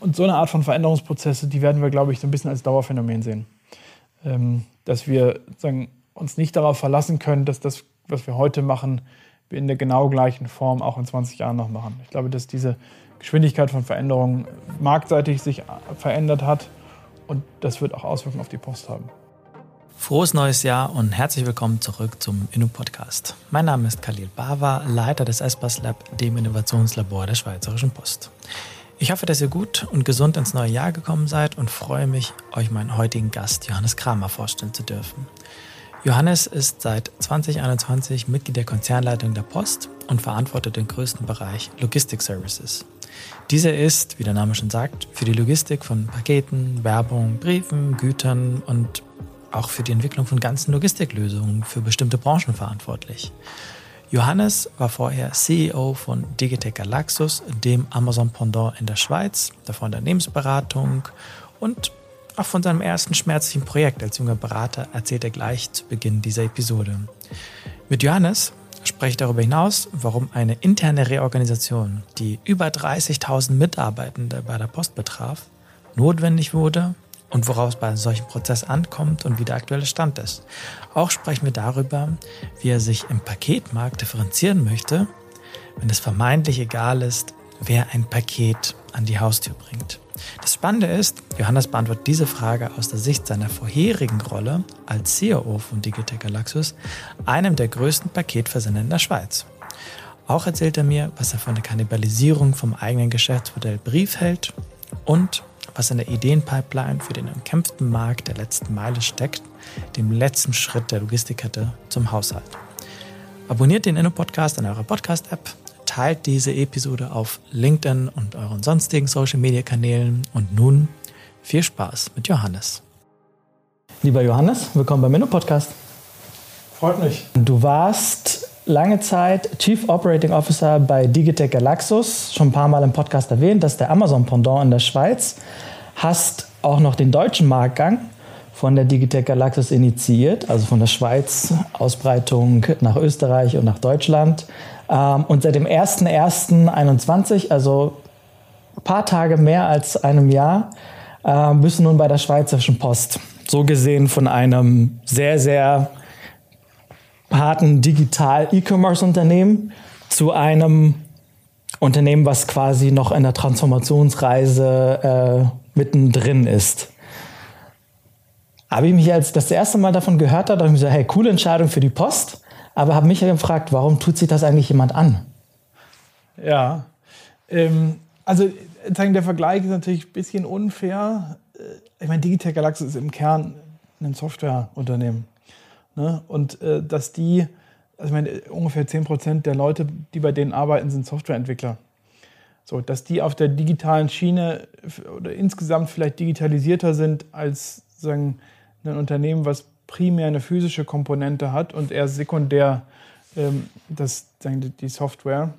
und so eine Art von Veränderungsprozesse, die werden wir, glaube ich, so ein bisschen als Dauerphänomen sehen. Ähm, dass wir sagen, uns nicht darauf verlassen können, dass das, was wir heute machen, wir in der genau gleichen Form auch in 20 Jahren noch machen. Ich glaube, dass diese Geschwindigkeit von Veränderungen marktseitig sich verändert hat und das wird auch Auswirkungen auf die Post haben. Frohes neues Jahr und herzlich willkommen zurück zum Inno-Podcast. Mein Name ist Khalil Bava, Leiter des ESPAS Lab, dem Innovationslabor der Schweizerischen Post. Ich hoffe, dass ihr gut und gesund ins neue Jahr gekommen seid und freue mich, euch meinen heutigen Gast Johannes Kramer vorstellen zu dürfen. Johannes ist seit 2021 Mitglied der Konzernleitung der Post und verantwortet den größten Bereich Logistic Services. Dieser ist, wie der Name schon sagt, für die Logistik von Paketen, Werbung, Briefen, Gütern und auch für die Entwicklung von ganzen Logistiklösungen für bestimmte Branchen verantwortlich. Johannes war vorher CEO von Digitec Galaxus, dem Amazon Pendant in der Schweiz, davor Unternehmensberatung und auch von seinem ersten schmerzlichen Projekt als junger Berater erzählt er gleich zu Beginn dieser Episode. Mit Johannes spreche ich darüber hinaus, warum eine interne Reorganisation, die über 30.000 Mitarbeitende bei der Post betraf, notwendig wurde und woraus bei einem solchen Prozess ankommt und wie der aktuelle Stand ist. Auch sprechen wir darüber, wie er sich im Paketmarkt differenzieren möchte, wenn es vermeintlich egal ist, wer ein Paket an die Haustür bringt. Das Spannende ist, Johannes beantwortet diese Frage aus der Sicht seiner vorherigen Rolle als CEO von Digitec Galaxus, einem der größten Paketversender in der Schweiz. Auch erzählt er mir, was er von der Kannibalisierung vom eigenen Geschäftsmodell Brief hält und was in der Ideenpipeline für den umkämpften Markt der letzten Meile steckt, dem letzten Schritt der Logistikkette zum Haushalt. Abonniert den Inno-Podcast in eurer Podcast-App, teilt diese Episode auf LinkedIn und euren sonstigen Social-Media-Kanälen und nun viel Spaß mit Johannes. Lieber Johannes, willkommen beim Inno-Podcast. Freut mich. Du warst lange Zeit Chief Operating Officer bei Digitec Galaxus, schon ein paar Mal im Podcast erwähnt, das ist der Amazon-Pendant in der Schweiz. Hast auch noch den deutschen Marktgang von der Digitec Galaxus initiiert, also von der Schweiz, Ausbreitung nach Österreich und nach Deutschland. Ähm, und seit dem 01.01.21, also ein paar Tage mehr als einem Jahr, äh, bist du nun bei der Schweizerischen Post. So gesehen von einem sehr, sehr harten Digital-E-Commerce-Unternehmen zu einem Unternehmen, was quasi noch in der Transformationsreise äh, mittendrin ist. Habe ich mich als das erste Mal davon gehört habe, ich mir gesagt, hey, coole Entscheidung für die Post, aber habe mich gefragt, warum tut sich das eigentlich jemand an? Ja, ähm, also der Vergleich ist natürlich ein bisschen unfair. Äh, ich meine, Digital Galaxy ist im Kern ein Softwareunternehmen. Ne? Und äh, dass die, also ich meine, ungefähr 10% der Leute, die bei denen arbeiten, sind Softwareentwickler. So, dass die auf der digitalen Schiene oder insgesamt vielleicht digitalisierter sind als sagen, ein Unternehmen, was primär eine physische Komponente hat und eher sekundär ähm, das, sagen, die Software.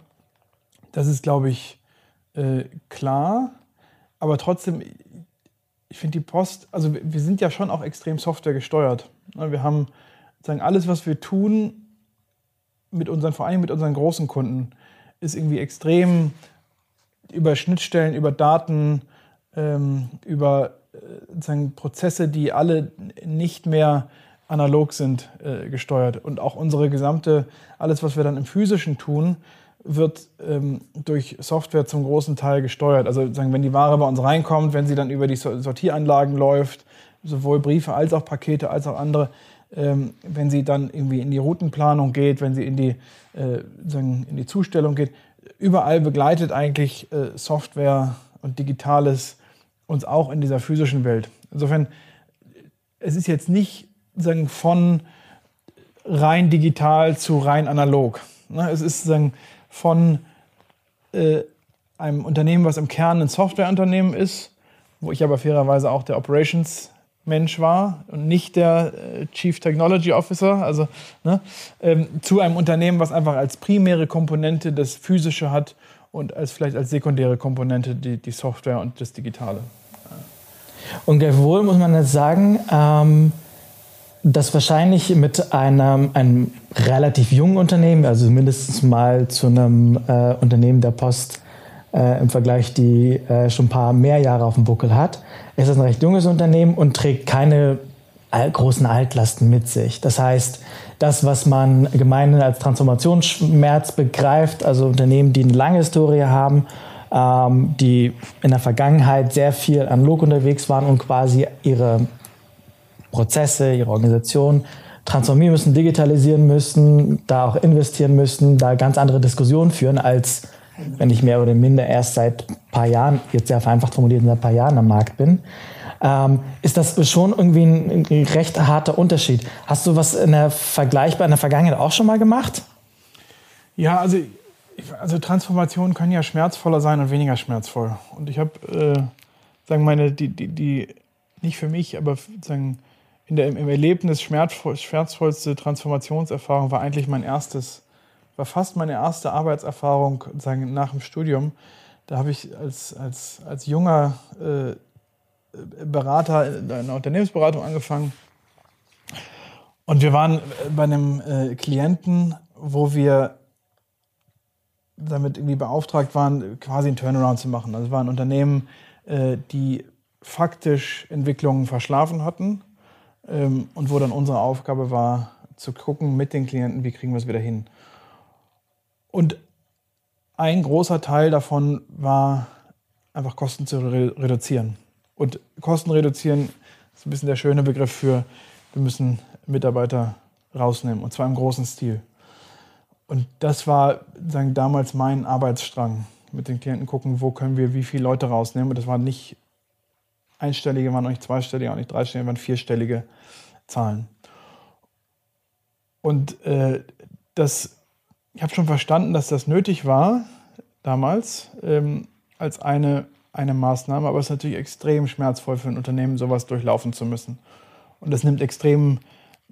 Das ist, glaube ich, äh, klar. Aber trotzdem, ich finde die Post, also wir sind ja schon auch extrem Software gesteuert. Wir haben sagen, alles, was wir tun, mit unseren, vor allem mit unseren großen Kunden, ist irgendwie extrem über Schnittstellen, über Daten, ähm, über äh, sagen, Prozesse, die alle nicht mehr analog sind, äh, gesteuert. Und auch unsere gesamte, alles, was wir dann im physischen tun, wird ähm, durch Software zum großen Teil gesteuert. Also sagen, wenn die Ware bei uns reinkommt, wenn sie dann über die Sortieranlagen läuft, sowohl Briefe als auch Pakete als auch andere, ähm, wenn sie dann irgendwie in die Routenplanung geht, wenn sie in die, äh, sagen, in die Zustellung geht. Überall begleitet eigentlich äh, Software und Digitales uns auch in dieser physischen Welt. Insofern, es ist jetzt nicht sagen, von rein digital zu rein analog. Ne? Es ist sagen, von äh, einem Unternehmen, was im Kern ein Softwareunternehmen ist, wo ich aber fairerweise auch der Operations Mensch war und nicht der äh, Chief Technology Officer, also ne, ähm, zu einem Unternehmen, was einfach als primäre Komponente das Physische hat und als vielleicht als sekundäre Komponente die, die Software und das Digitale. Und gleichwohl muss man jetzt sagen, ähm, dass wahrscheinlich mit einem, einem relativ jungen Unternehmen, also mindestens mal zu einem äh, Unternehmen der Post äh, im Vergleich, die äh, schon ein paar mehr Jahre auf dem Buckel hat, ist es ein recht junges Unternehmen und trägt keine großen Altlasten mit sich. Das heißt, das, was man gemeinhin als Transformationsschmerz begreift, also Unternehmen, die eine lange Historie haben, ähm, die in der Vergangenheit sehr viel analog unterwegs waren und quasi ihre Prozesse, ihre Organisation transformieren müssen, digitalisieren müssen, da auch investieren müssen, da ganz andere Diskussionen führen, als wenn ich mehr oder minder erst seit ein paar Jahren, jetzt sehr vereinfacht formuliert, seit ein paar Jahren am Markt bin. Ähm, ist das schon irgendwie ein, ein, recht harter Unterschied. Hast du was in der vergleichbar in der Vergangenheit auch schon mal gemacht? Ja, also, also Transformationen können ja schmerzvoller sein und weniger schmerzvoll. Und ich habe, äh, sagen meine, die, die, die, nicht für mich, aber sagen, in der, im Erlebnis schmerzvoll, schmerzvollste Transformationserfahrung war eigentlich mein erstes, war fast meine erste Arbeitserfahrung sagen, nach dem Studium. Da habe ich als, als, als junger äh, Berater in einer Unternehmensberatung angefangen. Und wir waren bei einem äh, Klienten, wo wir damit irgendwie beauftragt waren, quasi einen Turnaround zu machen. Also es waren Unternehmen, äh, die faktisch Entwicklungen verschlafen hatten ähm, und wo dann unsere Aufgabe war, zu gucken mit den Klienten, wie kriegen wir es wieder hin. Und ein großer Teil davon war einfach Kosten zu re reduzieren. Und Kosten reduzieren ist ein bisschen der schöne Begriff für, wir müssen Mitarbeiter rausnehmen und zwar im großen Stil. Und das war sagen, damals mein Arbeitsstrang. Mit den Klienten gucken, wo können wir wie viele Leute rausnehmen. Und das waren nicht einstellige, waren auch nicht zweistellige, auch nicht dreistellige, waren vierstellige Zahlen. Und äh, das, ich habe schon verstanden, dass das nötig war damals ähm, als eine, eine Maßnahme, aber es ist natürlich extrem schmerzvoll für ein Unternehmen, sowas durchlaufen zu müssen. Und das nimmt extrem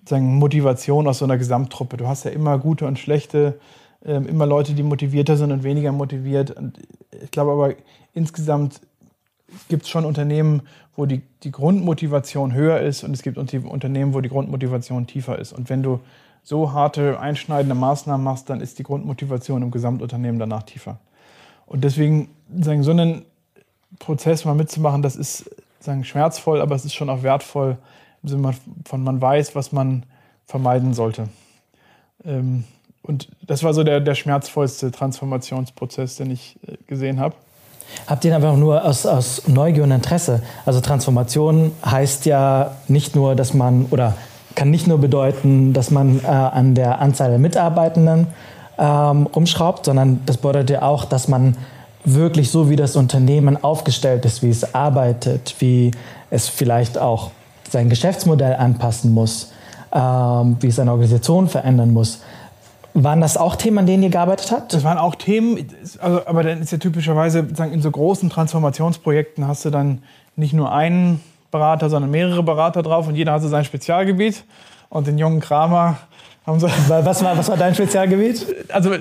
sagen, Motivation aus so einer Gesamttruppe. Du hast ja immer gute und schlechte, äh, immer Leute, die motivierter sind und weniger motiviert. Und ich glaube aber insgesamt gibt es schon Unternehmen, wo die, die Grundmotivation höher ist und es gibt Unternehmen, wo die Grundmotivation tiefer ist. Und wenn du so harte, einschneidende Maßnahmen machst, dann ist die Grundmotivation im Gesamtunternehmen danach tiefer. Und deswegen sagen, so einen Prozess mal mitzumachen, das ist sagen, schmerzvoll, aber es ist schon auch wertvoll, im Sinne von man weiß, was man vermeiden sollte. Ähm, und das war so der, der schmerzvollste Transformationsprozess, den ich äh, gesehen habe. Habt ihr einfach nur aus, aus Neugier und Interesse? Also Transformation heißt ja nicht nur, dass man oder kann nicht nur bedeuten, dass man äh, an der Anzahl der Mitarbeitenden ähm, rumschraubt, sondern das bedeutet ja auch, dass man wirklich so, wie das Unternehmen aufgestellt ist, wie es arbeitet, wie es vielleicht auch sein Geschäftsmodell anpassen muss, ähm, wie es seine Organisation verändern muss, waren das auch Themen, an denen ihr gearbeitet habt? Das waren auch Themen, also, aber dann ist ja typischerweise in so großen Transformationsprojekten hast du dann nicht nur einen Berater, sondern mehrere Berater drauf und jeder hat so sein Spezialgebiet. Und den jungen Kramer haben sie. Was war, was war dein Spezialgebiet? Also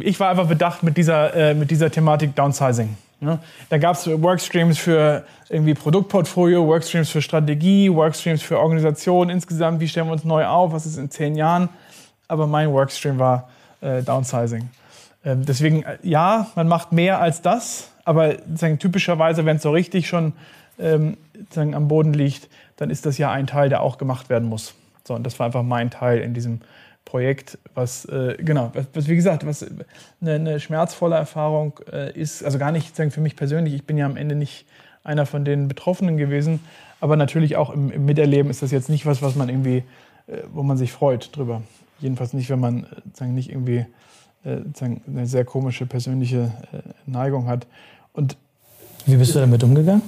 ich war einfach bedacht mit dieser, äh, mit dieser Thematik Downsizing. Ja, da gab es Workstreams für irgendwie Produktportfolio, Workstreams für Strategie, Workstreams für Organisation insgesamt. Wie stellen wir uns neu auf? Was ist in zehn Jahren? aber mein Workstream war äh, Downsizing. Ähm, deswegen, äh, ja, man macht mehr als das, aber typischerweise, wenn es so richtig schon ähm, sagen, am Boden liegt, dann ist das ja ein Teil, der auch gemacht werden muss. So, und das war einfach mein Teil in diesem Projekt, was, äh, genau, was, was, wie gesagt, was eine, eine schmerzvolle Erfahrung äh, ist, also gar nicht sagen, für mich persönlich, ich bin ja am Ende nicht einer von den Betroffenen gewesen, aber natürlich auch im, im Miterleben ist das jetzt nicht was, was man irgendwie, äh, wo man sich freut drüber. Jedenfalls nicht, wenn man äh, sagen, nicht irgendwie äh, sagen, eine sehr komische persönliche äh, Neigung hat. Und Wie bist du damit umgegangen?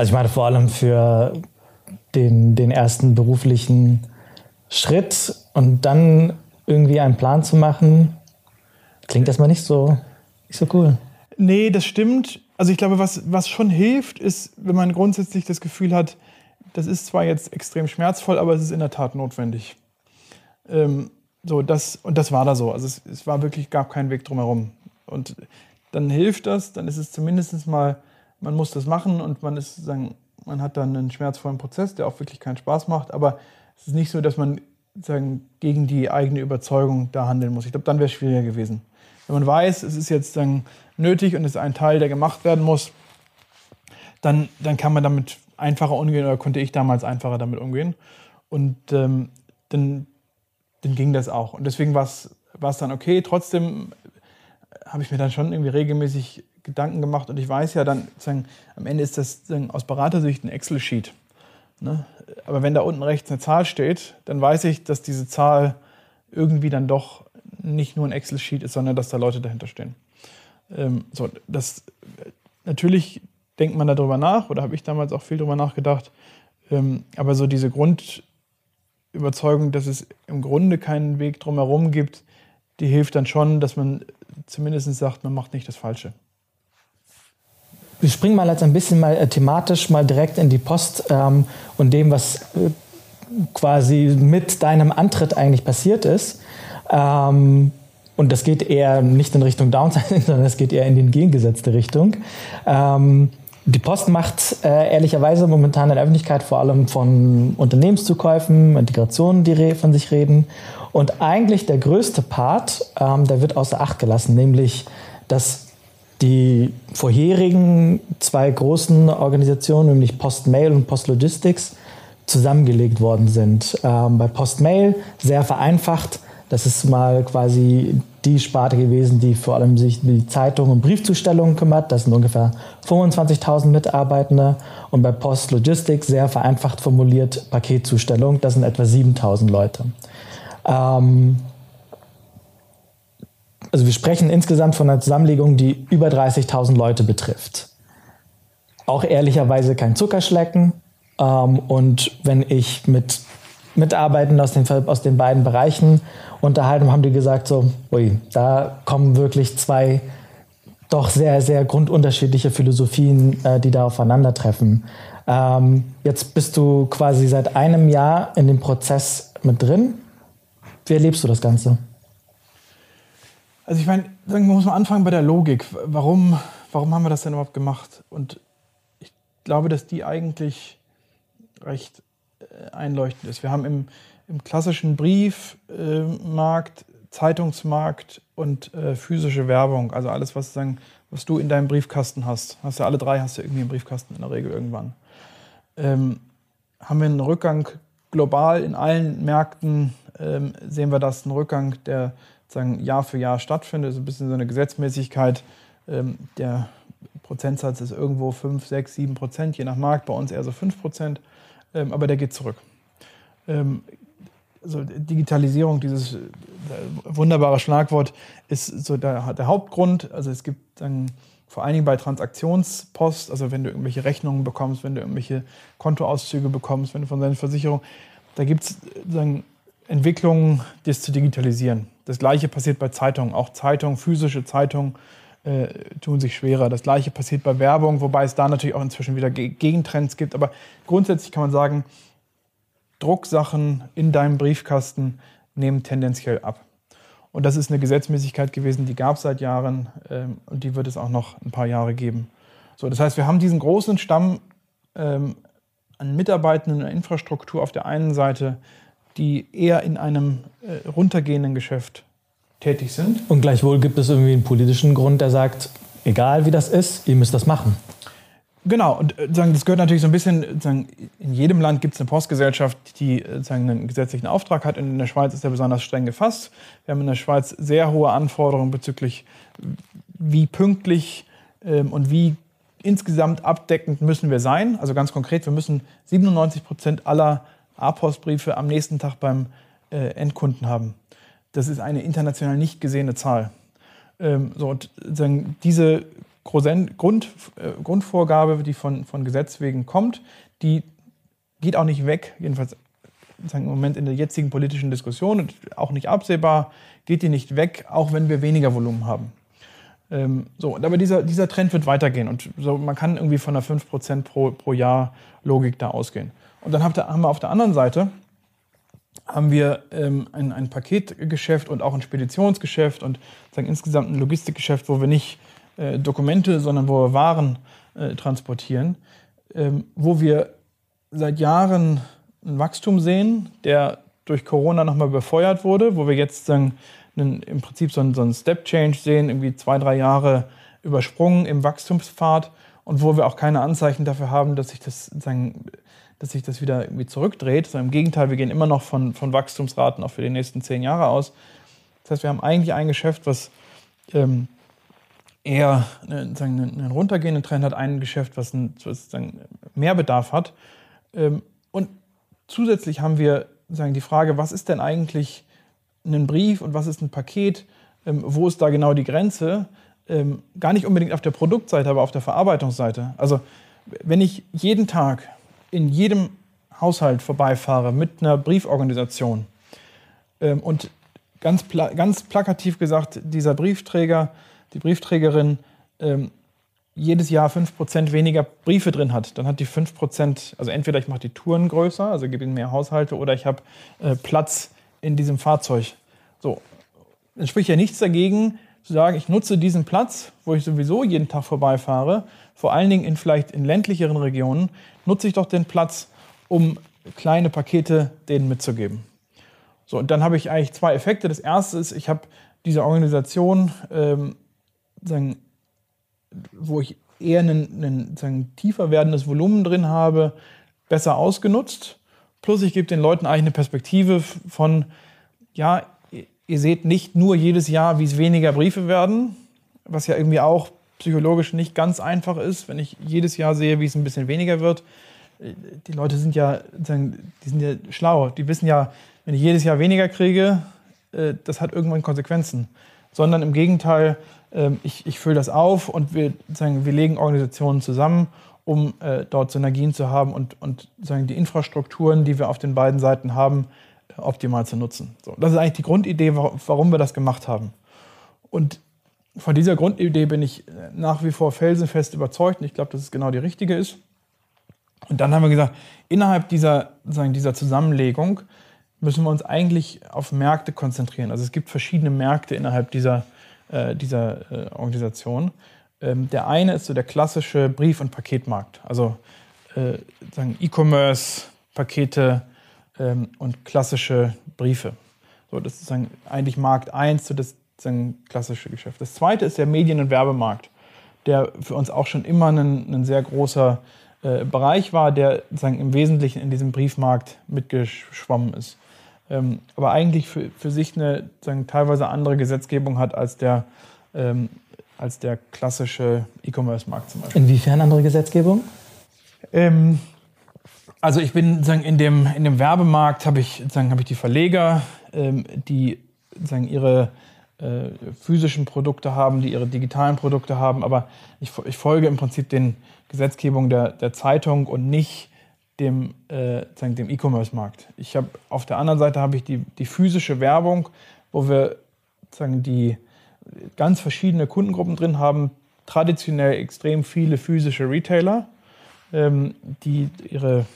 Also ich meine vor allem für den, den ersten beruflichen Schritt und dann irgendwie einen Plan zu machen, klingt erstmal nicht so, nicht so cool. Nee, das stimmt. Also ich glaube, was, was schon hilft, ist, wenn man grundsätzlich das Gefühl hat, das ist zwar jetzt extrem schmerzvoll, aber es ist in der Tat notwendig. Ähm, so, das, und das war da so. Also es, es war wirklich, gab keinen Weg drumherum. Und dann hilft das, dann ist es zumindest mal, man muss das machen und man ist, sagen, man hat dann einen schmerzvollen Prozess, der auch wirklich keinen Spaß macht, aber es ist nicht so, dass man sagen, gegen die eigene Überzeugung da handeln muss. Ich glaube, dann wäre es schwieriger gewesen. Wenn man weiß, es ist jetzt dann nötig und es ist ein Teil, der gemacht werden muss, dann, dann kann man damit einfacher umgehen oder konnte ich damals einfacher damit umgehen. Und ähm, dann, dann ging das auch. Und deswegen war es dann okay. Trotzdem habe ich mir dann schon irgendwie regelmäßig Gedanken gemacht und ich weiß ja dann, sagen, am Ende ist das sagen, aus Beratersicht ein Excel-Sheet. Ne? Aber wenn da unten rechts eine Zahl steht, dann weiß ich, dass diese Zahl irgendwie dann doch nicht nur ein Excel-Sheet ist, sondern dass da Leute dahinter stehen. Ähm, so, das, natürlich denkt man darüber nach oder habe ich damals auch viel darüber nachgedacht. Ähm, aber so diese Grundüberzeugung, dass es im Grunde keinen Weg drumherum gibt, die hilft dann schon, dass man zumindest sagt, man macht nicht das Falsche. Wir springen mal jetzt ein bisschen mal äh, thematisch mal direkt in die Post ähm, und dem, was äh, quasi mit deinem Antritt eigentlich passiert ist. Ähm, und das geht eher nicht in Richtung Downsizing, sondern es geht eher in die entgegengesetzte Richtung. Ähm, die Post macht äh, ehrlicherweise momentan in der Öffentlichkeit vor allem von Unternehmenszukäufen, Integrationen, die von sich reden. Und eigentlich der größte Part, ähm, der wird außer Acht gelassen, nämlich dass die vorherigen zwei großen Organisationen, nämlich PostMail und PostLogistics, zusammengelegt worden sind. Ähm, bei PostMail sehr vereinfacht. Das ist mal quasi die Sparte gewesen, die vor allem sich um die Zeitung und Briefzustellungen kümmert. Das sind ungefähr 25.000 Mitarbeitende. Und bei Post Logistics, sehr vereinfacht formuliert, Paketzustellung. Das sind etwa 7.000 Leute. Ähm, also wir sprechen insgesamt von einer Zusammenlegung, die über 30.000 Leute betrifft. Auch ehrlicherweise kein Zuckerschlecken. Ähm, und wenn ich mit Mitarbeitenden aus den, aus den beiden Bereichen unterhalten, haben die gesagt so, ui, da kommen wirklich zwei doch sehr, sehr grundunterschiedliche Philosophien, äh, die da aufeinandertreffen. Ähm, jetzt bist du quasi seit einem Jahr in dem Prozess mit drin. Wie erlebst du das Ganze? Also ich meine, man muss mal anfangen bei der Logik. Warum, warum haben wir das denn überhaupt gemacht? Und ich glaube, dass die eigentlich recht äh, einleuchtend ist. Wir haben im, im klassischen Briefmarkt, Zeitungsmarkt und äh, physische Werbung, also alles, was, sagen, was du in deinem Briefkasten hast, hast du alle drei, hast du irgendwie im Briefkasten in der Regel irgendwann. Ähm, haben wir einen Rückgang global in allen Märkten, ähm, sehen wir das, einen Rückgang, der sagen, Jahr für Jahr stattfindet. Ist ein bisschen so eine Gesetzmäßigkeit. Ähm, der Prozentsatz ist irgendwo 5, 6, 7 Prozent, je nach Markt, bei uns eher so 5 Prozent, ähm, aber der geht zurück. Also Digitalisierung, dieses äh, wunderbare Schlagwort, ist so der, der Hauptgrund. Also es gibt dann vor allen Dingen bei Transaktionspost, also wenn du irgendwelche Rechnungen bekommst, wenn du irgendwelche Kontoauszüge bekommst, wenn du von deiner Versicherung, da gibt es Entwicklungen, das zu digitalisieren. Das gleiche passiert bei Zeitungen. Auch Zeitungen, physische Zeitungen äh, tun sich schwerer. Das gleiche passiert bei Werbung, wobei es da natürlich auch inzwischen wieder Gegentrends gibt. Aber grundsätzlich kann man sagen, Drucksachen in deinem Briefkasten nehmen tendenziell ab. Und das ist eine Gesetzmäßigkeit gewesen, die gab es seit Jahren ähm, und die wird es auch noch ein paar Jahre geben. So, das heißt, wir haben diesen großen Stamm ähm, an Mitarbeitenden und Infrastruktur auf der einen Seite, die eher in einem äh, runtergehenden Geschäft tätig sind. Und gleichwohl gibt es irgendwie einen politischen Grund, der sagt, egal wie das ist, ihr müsst das machen. Genau, und äh, sagen, das gehört natürlich so ein bisschen, sagen, in jedem Land gibt es eine Postgesellschaft, die äh, sagen, einen gesetzlichen Auftrag hat. In der Schweiz ist er besonders streng gefasst. Wir haben in der Schweiz sehr hohe Anforderungen bezüglich, wie pünktlich ähm, und wie insgesamt abdeckend müssen wir sein. Also ganz konkret, wir müssen 97 Prozent aller A-Postbriefe am nächsten Tag beim äh, Endkunden haben. Das ist eine international nicht gesehene Zahl. Ähm, so, und sagen, diese Grund, äh, Grundvorgabe, die von, von Gesetz wegen kommt, die geht auch nicht weg, jedenfalls im Moment in der jetzigen politischen Diskussion und auch nicht absehbar, geht die nicht weg, auch wenn wir weniger Volumen haben. Ähm, so, aber dieser, dieser Trend wird weitergehen und so, man kann irgendwie von einer 5% pro, pro Jahr Logik da ausgehen. Und dann haben wir auf der anderen Seite haben wir ähm, ein, ein Paketgeschäft und auch ein Speditionsgeschäft und sagen, insgesamt ein Logistikgeschäft, wo wir nicht äh, Dokumente, sondern wo wir Waren äh, transportieren, ähm, wo wir seit Jahren ein Wachstum sehen, der durch Corona nochmal befeuert wurde, wo wir jetzt sagen, einen, im Prinzip so einen, so einen Step-Change sehen, irgendwie zwei, drei Jahre übersprungen im Wachstumspfad und wo wir auch keine Anzeichen dafür haben, dass sich das, sagen, dass sich das wieder irgendwie zurückdreht. Also Im Gegenteil, wir gehen immer noch von, von Wachstumsraten auch für die nächsten zehn Jahre aus. Das heißt, wir haben eigentlich ein Geschäft, was ähm, eher einen, einen runtergehenden Trend hat, ein Geschäft, was, einen, was mehr Bedarf hat. Ähm, und zusätzlich haben wir sagen, die Frage, was ist denn eigentlich ein Brief und was ist ein Paket? Ähm, wo ist da genau die Grenze? Ähm, gar nicht unbedingt auf der Produktseite, aber auf der Verarbeitungsseite. Also wenn ich jeden Tag in jedem Haushalt vorbeifahre mit einer Brieforganisation. Ähm, und ganz, pla ganz plakativ gesagt, dieser Briefträger, die Briefträgerin ähm, jedes Jahr 5% weniger Briefe drin hat, dann hat die 5%, also entweder ich mache die Touren größer, also gebe ihnen mehr Haushalte, oder ich habe äh, Platz in diesem Fahrzeug. So, dann spricht ja nichts dagegen, zu sagen, ich nutze diesen Platz, wo ich sowieso jeden Tag vorbeifahre, vor allen Dingen in vielleicht in ländlicheren Regionen, nutze ich doch den Platz, um kleine Pakete denen mitzugeben. So, und dann habe ich eigentlich zwei Effekte. Das erste ist, ich habe diese Organisation, ähm, sagen, wo ich eher ein tiefer werdendes Volumen drin habe, besser ausgenutzt. Plus ich gebe den Leuten eigentlich eine Perspektive von, ja, ihr seht nicht nur jedes Jahr, wie es weniger Briefe werden, was ja irgendwie auch psychologisch nicht ganz einfach ist, wenn ich jedes Jahr sehe, wie es ein bisschen weniger wird. Die Leute sind ja, die sind ja schlau. Die wissen ja, wenn ich jedes Jahr weniger kriege, äh, das hat irgendwann Konsequenzen. Sondern im Gegenteil, ähm, ich, ich fülle das auf und wir, wir legen Organisationen zusammen, um äh, dort Synergien zu haben und, und die Infrastrukturen, die wir auf den beiden Seiten haben, optimal zu nutzen. So, das ist eigentlich die Grundidee, warum wir das gemacht haben. Und von dieser Grundidee bin ich nach wie vor felsenfest überzeugt und ich glaube, dass es genau die richtige ist. Und dann haben wir gesagt, innerhalb dieser, sagen, dieser Zusammenlegung müssen wir uns eigentlich auf Märkte konzentrieren. Also es gibt verschiedene Märkte innerhalb dieser, äh, dieser äh, Organisation. Ähm, der eine ist so der klassische Brief- und Paketmarkt. Also äh, E-Commerce, Pakete, ähm, und klassische Briefe. So, das ist eigentlich Markt 1, so das ist ein klassisches Geschäft. Das zweite ist der Medien- und Werbemarkt, der für uns auch schon immer ein, ein sehr großer äh, Bereich war, der sagen, im Wesentlichen in diesem Briefmarkt mitgeschwommen ist. Ähm, aber eigentlich für, für sich eine sagen, teilweise andere Gesetzgebung hat als der, ähm, als der klassische E-Commerce-Markt zum Beispiel. Inwiefern andere Gesetzgebung? Ähm, also ich bin sagen, in, dem, in dem Werbemarkt habe ich, sagen, hab ich die Verleger, ähm, die sagen, ihre äh, physischen Produkte haben, die ihre digitalen Produkte haben, aber ich, ich folge im Prinzip den Gesetzgebungen der, der Zeitung und nicht dem, äh, dem E-Commerce-Markt. Auf der anderen Seite habe ich die, die physische Werbung, wo wir sagen, die ganz verschiedene Kundengruppen drin haben, traditionell extrem viele physische Retailer ähm, die ihre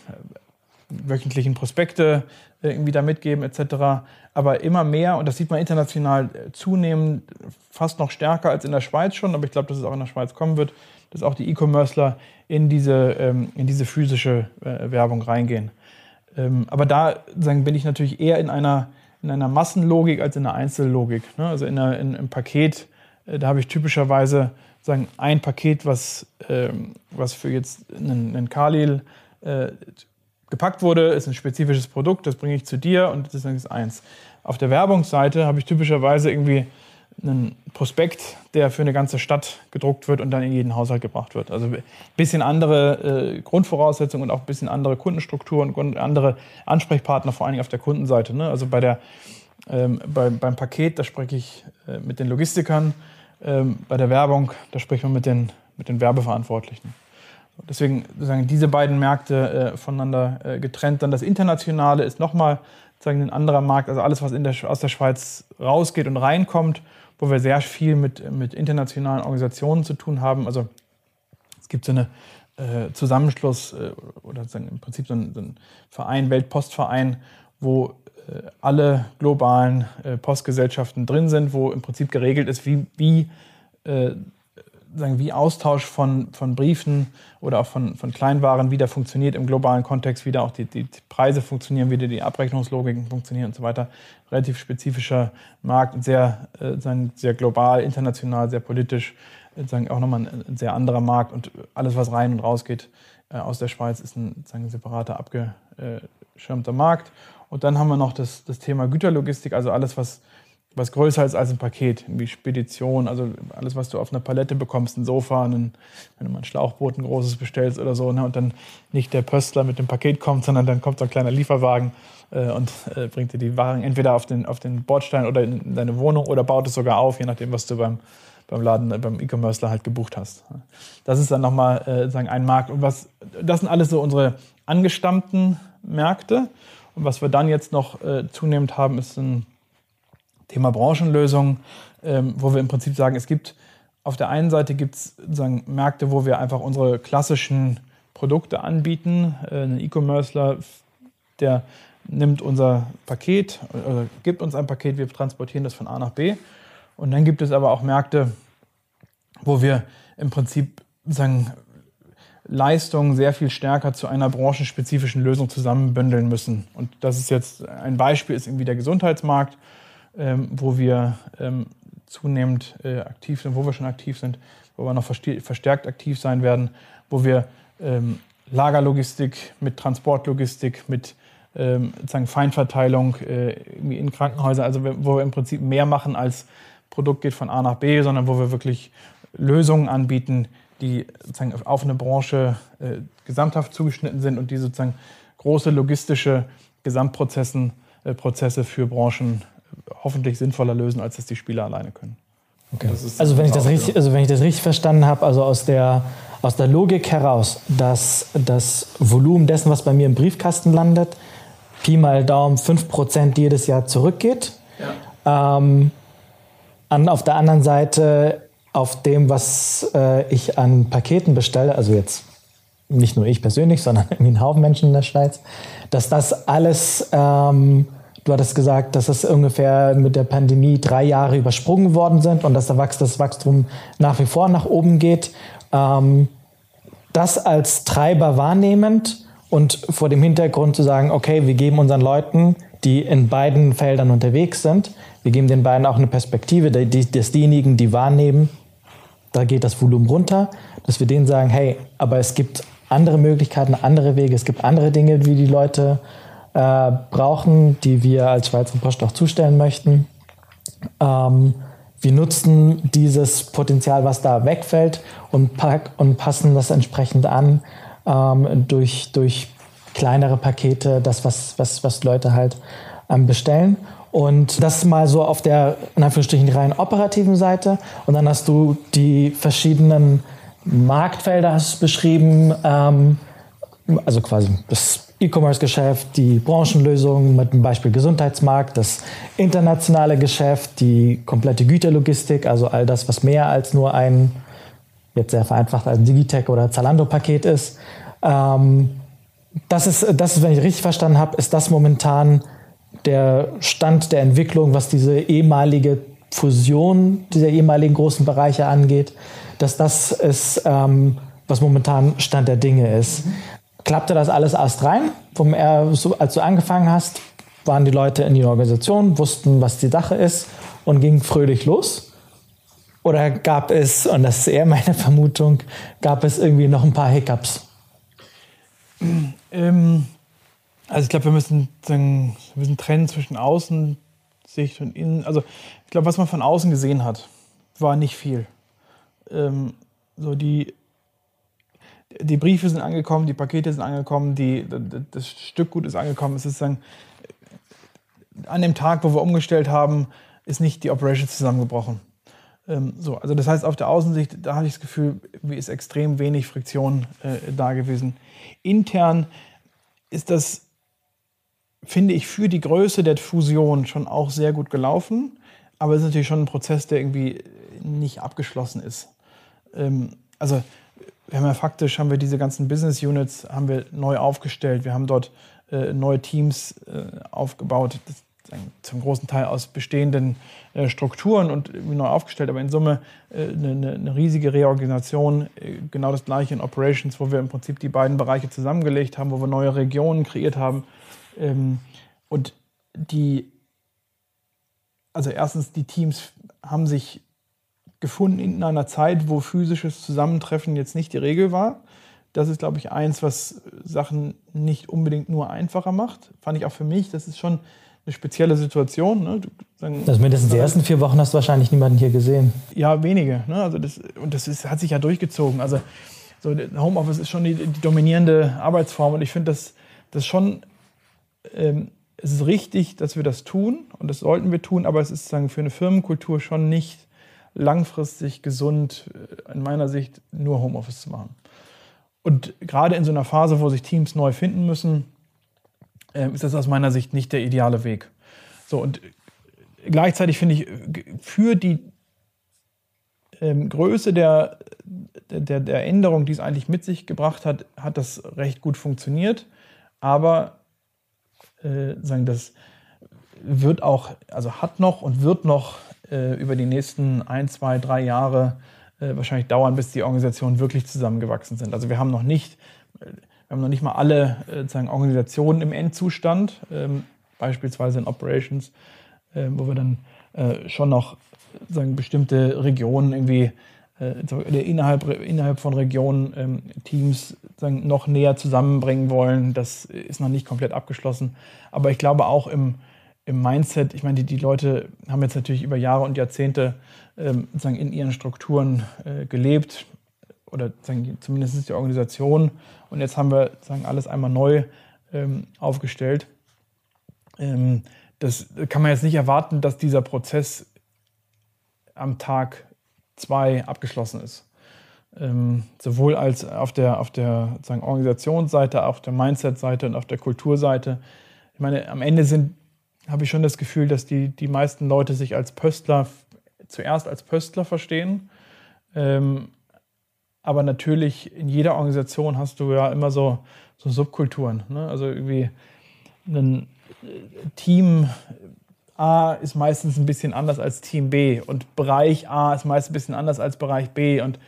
wöchentlichen Prospekte äh, irgendwie da mitgeben etc. Aber immer mehr, und das sieht man international äh, zunehmend, fast noch stärker als in der Schweiz schon, aber ich glaube, dass es auch in der Schweiz kommen wird, dass auch die E-Commercer in diese, ähm, in diese physische Werbung reingehen. Ähm, aber da sagen, bin ich natürlich eher in einer, in einer Massenlogik als in einer Einzellogik. Ne? Also in einer, in, im Paket, da habe ich typischerweise sagen, ein Paket, was, ähm, was für jetzt einen, einen Kalil äh, gepackt wurde, ist ein spezifisches Produkt, das bringe ich zu dir und das ist eins. Auf der Werbungsseite habe ich typischerweise irgendwie einen Prospekt, der für eine ganze Stadt gedruckt wird und dann in jeden Haushalt gebracht wird. Also ein bisschen andere äh, Grundvoraussetzungen und auch ein bisschen andere Kundenstrukturen und andere Ansprechpartner, vor allen Dingen auf der Kundenseite. Ne? Also bei der, ähm, bei, beim Paket, da spreche ich äh, mit den Logistikern ähm, bei der Werbung, da spricht man mit den, mit den Werbeverantwortlichen. Deswegen sozusagen diese beiden Märkte äh, voneinander äh, getrennt. Dann das Internationale ist nochmal sozusagen ein anderer Markt, also alles, was der, aus der Schweiz rausgeht und reinkommt, wo wir sehr viel mit, mit internationalen Organisationen zu tun haben. Also es gibt so eine äh, Zusammenschluss äh, oder im Prinzip so ein, so ein Verein, Weltpostverein, wo äh, alle globalen äh, Postgesellschaften drin sind, wo im Prinzip geregelt ist, wie, wie sagen, wie Austausch von, von Briefen oder auch von, von Kleinwaren wieder funktioniert im globalen Kontext, wie da auch die, die Preise funktionieren, wie die Abrechnungslogiken funktionieren und so weiter. Relativ spezifischer Markt sehr, äh, sehr global, international, sehr politisch, äh, sagen, auch nochmal ein, ein, sehr anderer Markt und alles, was rein und raus geht äh, aus der Schweiz, ist ein, sagen, separater, abgeschirmter Markt. Und dann haben wir noch das, das Thema Güterlogistik, also alles, was was größer ist als ein Paket, wie Spedition, also alles, was du auf einer Palette bekommst, ein Sofa, einen, wenn du mal ein Schlauchboot, ein großes bestellst oder so, ne, und dann nicht der Pöstler mit dem Paket kommt, sondern dann kommt so ein kleiner Lieferwagen äh, und äh, bringt dir die Waren entweder auf den, auf den Bordstein oder in deine Wohnung oder baut es sogar auf, je nachdem, was du beim, beim Laden, äh, beim E-Commercer halt gebucht hast. Das ist dann nochmal äh, sagen ein Markt. Und was, das sind alles so unsere angestammten Märkte. Und was wir dann jetzt noch äh, zunehmend haben, ist ein Thema Branchenlösung, ähm, wo wir im Prinzip sagen, es gibt auf der einen Seite gibt es Märkte, wo wir einfach unsere klassischen Produkte anbieten. Äh, ein E-Commercer, der nimmt unser Paket, äh, gibt uns ein Paket, wir transportieren das von A nach B. Und dann gibt es aber auch Märkte, wo wir im Prinzip sagen, Leistungen sehr viel stärker zu einer branchenspezifischen Lösung zusammenbündeln müssen. Und das ist jetzt ein Beispiel, ist irgendwie der Gesundheitsmarkt wo wir ähm, zunehmend äh, aktiv sind, wo wir schon aktiv sind, wo wir noch verstärkt aktiv sein werden, wo wir ähm, Lagerlogistik mit Transportlogistik, mit ähm, sozusagen Feinverteilung äh, in Krankenhäusern, also wo wir im Prinzip mehr machen als Produkt geht von A nach B, sondern wo wir wirklich Lösungen anbieten, die sozusagen auf eine Branche äh, gesamthaft zugeschnitten sind und die sozusagen große logistische Gesamtprozesse äh, Prozesse für Branchen hoffentlich sinnvoller lösen, als das die Spieler alleine können. Okay. Also wenn ich das richtig, also wenn ich das richtig verstanden habe, also aus der, aus der Logik heraus, dass das Volumen dessen, was bei mir im Briefkasten landet, Pi mal Daumen 5% jedes Jahr zurückgeht. Ja. Ähm, an, auf der anderen Seite auf dem, was äh, ich an Paketen bestelle, also jetzt nicht nur ich persönlich, sondern irgendwie ein Haufen Menschen in der Schweiz, dass das alles ähm, Du hattest gesagt, dass es ungefähr mit der Pandemie drei Jahre übersprungen worden sind und dass das Wachstum nach wie vor nach oben geht. Ähm, das als Treiber wahrnehmend und vor dem Hintergrund zu sagen, okay, wir geben unseren Leuten, die in beiden Feldern unterwegs sind, wir geben den beiden auch eine Perspektive, dass diejenigen, die wahrnehmen, da geht das Volumen runter, dass wir denen sagen, hey, aber es gibt andere Möglichkeiten, andere Wege, es gibt andere Dinge, wie die Leute äh, brauchen, die wir als Schweizer Post auch zustellen möchten. Ähm, wir nutzen dieses Potenzial, was da wegfällt, und, pack, und passen das entsprechend an ähm, durch, durch kleinere Pakete, das, was, was, was Leute halt ähm, bestellen. Und das mal so auf der, in Anführungsstrichen, rein operativen Seite. Und dann hast du die verschiedenen Marktfelder hast beschrieben, ähm, also quasi das E-Commerce-Geschäft, die Branchenlösung mit dem Beispiel Gesundheitsmarkt, das internationale Geschäft, die komplette Güterlogistik, also all das, was mehr als nur ein, jetzt sehr vereinfacht, ein Digitech oder Zalando-Paket ist. Ähm, das, ist das ist, wenn ich richtig verstanden habe, ist das momentan der Stand der Entwicklung, was diese ehemalige Fusion dieser ehemaligen großen Bereiche angeht, dass das ist, ähm, was momentan Stand der Dinge ist. Mhm klappte das alles erst rein. Vom, als du angefangen hast, waren die Leute in die Organisation, wussten, was die Sache ist und gingen fröhlich los? Oder gab es, und das ist eher meine Vermutung, gab es irgendwie noch ein paar Hiccups? Ähm, also ich glaube, wir müssen, wir müssen trennen zwischen Außensicht und Innen. Also ich glaube, was man von außen gesehen hat, war nicht viel. Ähm, so die die Briefe sind angekommen, die Pakete sind angekommen, die, das Stückgut ist angekommen. Es ist dann, an dem Tag, wo wir umgestellt haben, ist nicht die Operation zusammengebrochen. Ähm, so, also das heißt, auf der Außensicht, da hatte ich das Gefühl, wie ist extrem wenig Friktion äh, da gewesen. Intern ist das, finde ich, für die Größe der Fusion schon auch sehr gut gelaufen. Aber es ist natürlich schon ein Prozess, der irgendwie nicht abgeschlossen ist. Ähm, also wir haben ja faktisch haben wir diese ganzen Business Units haben wir neu aufgestellt. Wir haben dort äh, neue Teams äh, aufgebaut. Zum großen Teil aus bestehenden äh, Strukturen und neu aufgestellt, aber in Summe äh, eine, eine, riesige Reorganisation, äh, genau das gleiche in Operations, wo wir im Prinzip die beiden Bereiche zusammengelegt haben, wo wir neue Regionen kreiert haben. Ähm, und die, also erstens, die Teams haben sich gefunden in einer Zeit, wo physisches Zusammentreffen jetzt nicht die Regel war. Das ist, glaube ich, eins, was Sachen nicht unbedingt nur einfacher macht. Fand ich auch für mich. Das ist schon eine spezielle Situation. Ne? Sagen, also mindestens die ersten vier Wochen hast du wahrscheinlich niemanden hier gesehen. Ja, wenige. Ne? Also das, und das ist, hat sich ja durchgezogen. Also so Homeoffice ist schon die, die dominierende Arbeitsform und ich finde das, das schon, ähm, es ist richtig, dass wir das tun und das sollten wir tun, aber es ist sagen, für eine Firmenkultur schon nicht langfristig gesund, äh, in meiner Sicht, nur Homeoffice zu machen. Und gerade in so einer Phase, wo sich Teams neu finden müssen, äh, ist das aus meiner Sicht nicht der ideale Weg. So, und gleichzeitig finde ich, für die ähm, Größe der, der, der Änderung, die es eigentlich mit sich gebracht hat, hat das recht gut funktioniert. Aber äh, sagen, das wird auch, also hat noch und wird noch äh, über die nächsten ein, zwei, drei Jahre äh, wahrscheinlich dauern, bis die Organisationen wirklich zusammengewachsen sind. Also wir haben noch nicht, wir haben noch nicht mal alle äh, sozusagen Organisationen im Endzustand, ähm, beispielsweise in Operations, äh, wo wir dann schon noch sagen, bestimmte Regionen irgendwie innerhalb, innerhalb von Regionen ähm, Teams noch näher zusammenbringen wollen. Das ist noch nicht komplett abgeschlossen. Aber ich glaube auch im, im Mindset, ich meine, die, die Leute haben jetzt natürlich über Jahre und Jahrzehnte ähm, sozusagen in ihren Strukturen äh, gelebt oder zumindest die Organisation und jetzt haben wir sagen, alles einmal neu ähm, aufgestellt. Ähm, das kann man jetzt nicht erwarten, dass dieser Prozess am Tag zwei abgeschlossen ist. Ähm, sowohl als auf der, auf der sagen, Organisationsseite, auf der Mindset-Seite und auf der Kulturseite. Ich meine, am Ende sind habe ich schon das Gefühl, dass die, die meisten Leute sich als Pöstler zuerst als Pöstler verstehen. Ähm, aber natürlich in jeder Organisation hast du ja immer so, so Subkulturen. Ne? Also irgendwie ein äh, Team A ist meistens ein bisschen anders als Team B und Bereich A ist meist ein bisschen anders als Bereich B. Und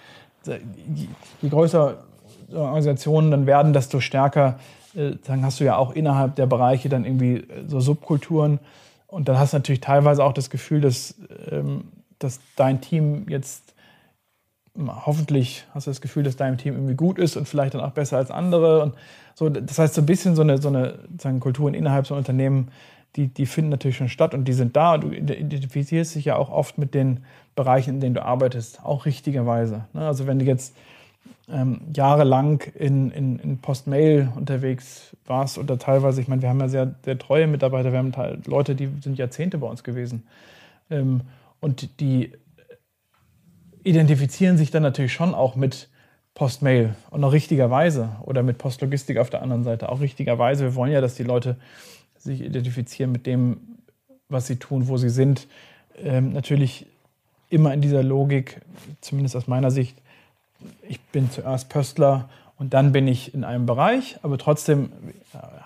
je größer Organisationen dann werden, desto stärker äh, dann hast du ja auch innerhalb der Bereiche dann irgendwie äh, so Subkulturen. Und dann hast du natürlich teilweise auch das Gefühl, dass, ähm, dass dein Team jetzt hoffentlich hast du das Gefühl, dass dein Team irgendwie gut ist und vielleicht dann auch besser als andere. Und so, das heißt, so ein bisschen so eine, so eine Kulturen innerhalb so Unternehmen, die, die finden natürlich schon statt und die sind da. Und du identifizierst dich ja auch oft mit den Bereichen, in denen du arbeitest, auch richtigerweise. Ne? Also wenn du jetzt ähm, jahrelang in, in, in Postmail unterwegs warst oder teilweise, ich meine, wir haben ja sehr, sehr treue Mitarbeiter, wir haben Leute, die sind Jahrzehnte bei uns gewesen. Ähm, und die identifizieren sich dann natürlich schon auch mit Postmail und auch richtigerweise oder mit Postlogistik auf der anderen Seite auch richtigerweise. Wir wollen ja, dass die Leute sich identifizieren mit dem, was sie tun, wo sie sind. Ähm, natürlich immer in dieser Logik, zumindest aus meiner Sicht, ich bin zuerst Pöstler und dann bin ich in einem Bereich, aber trotzdem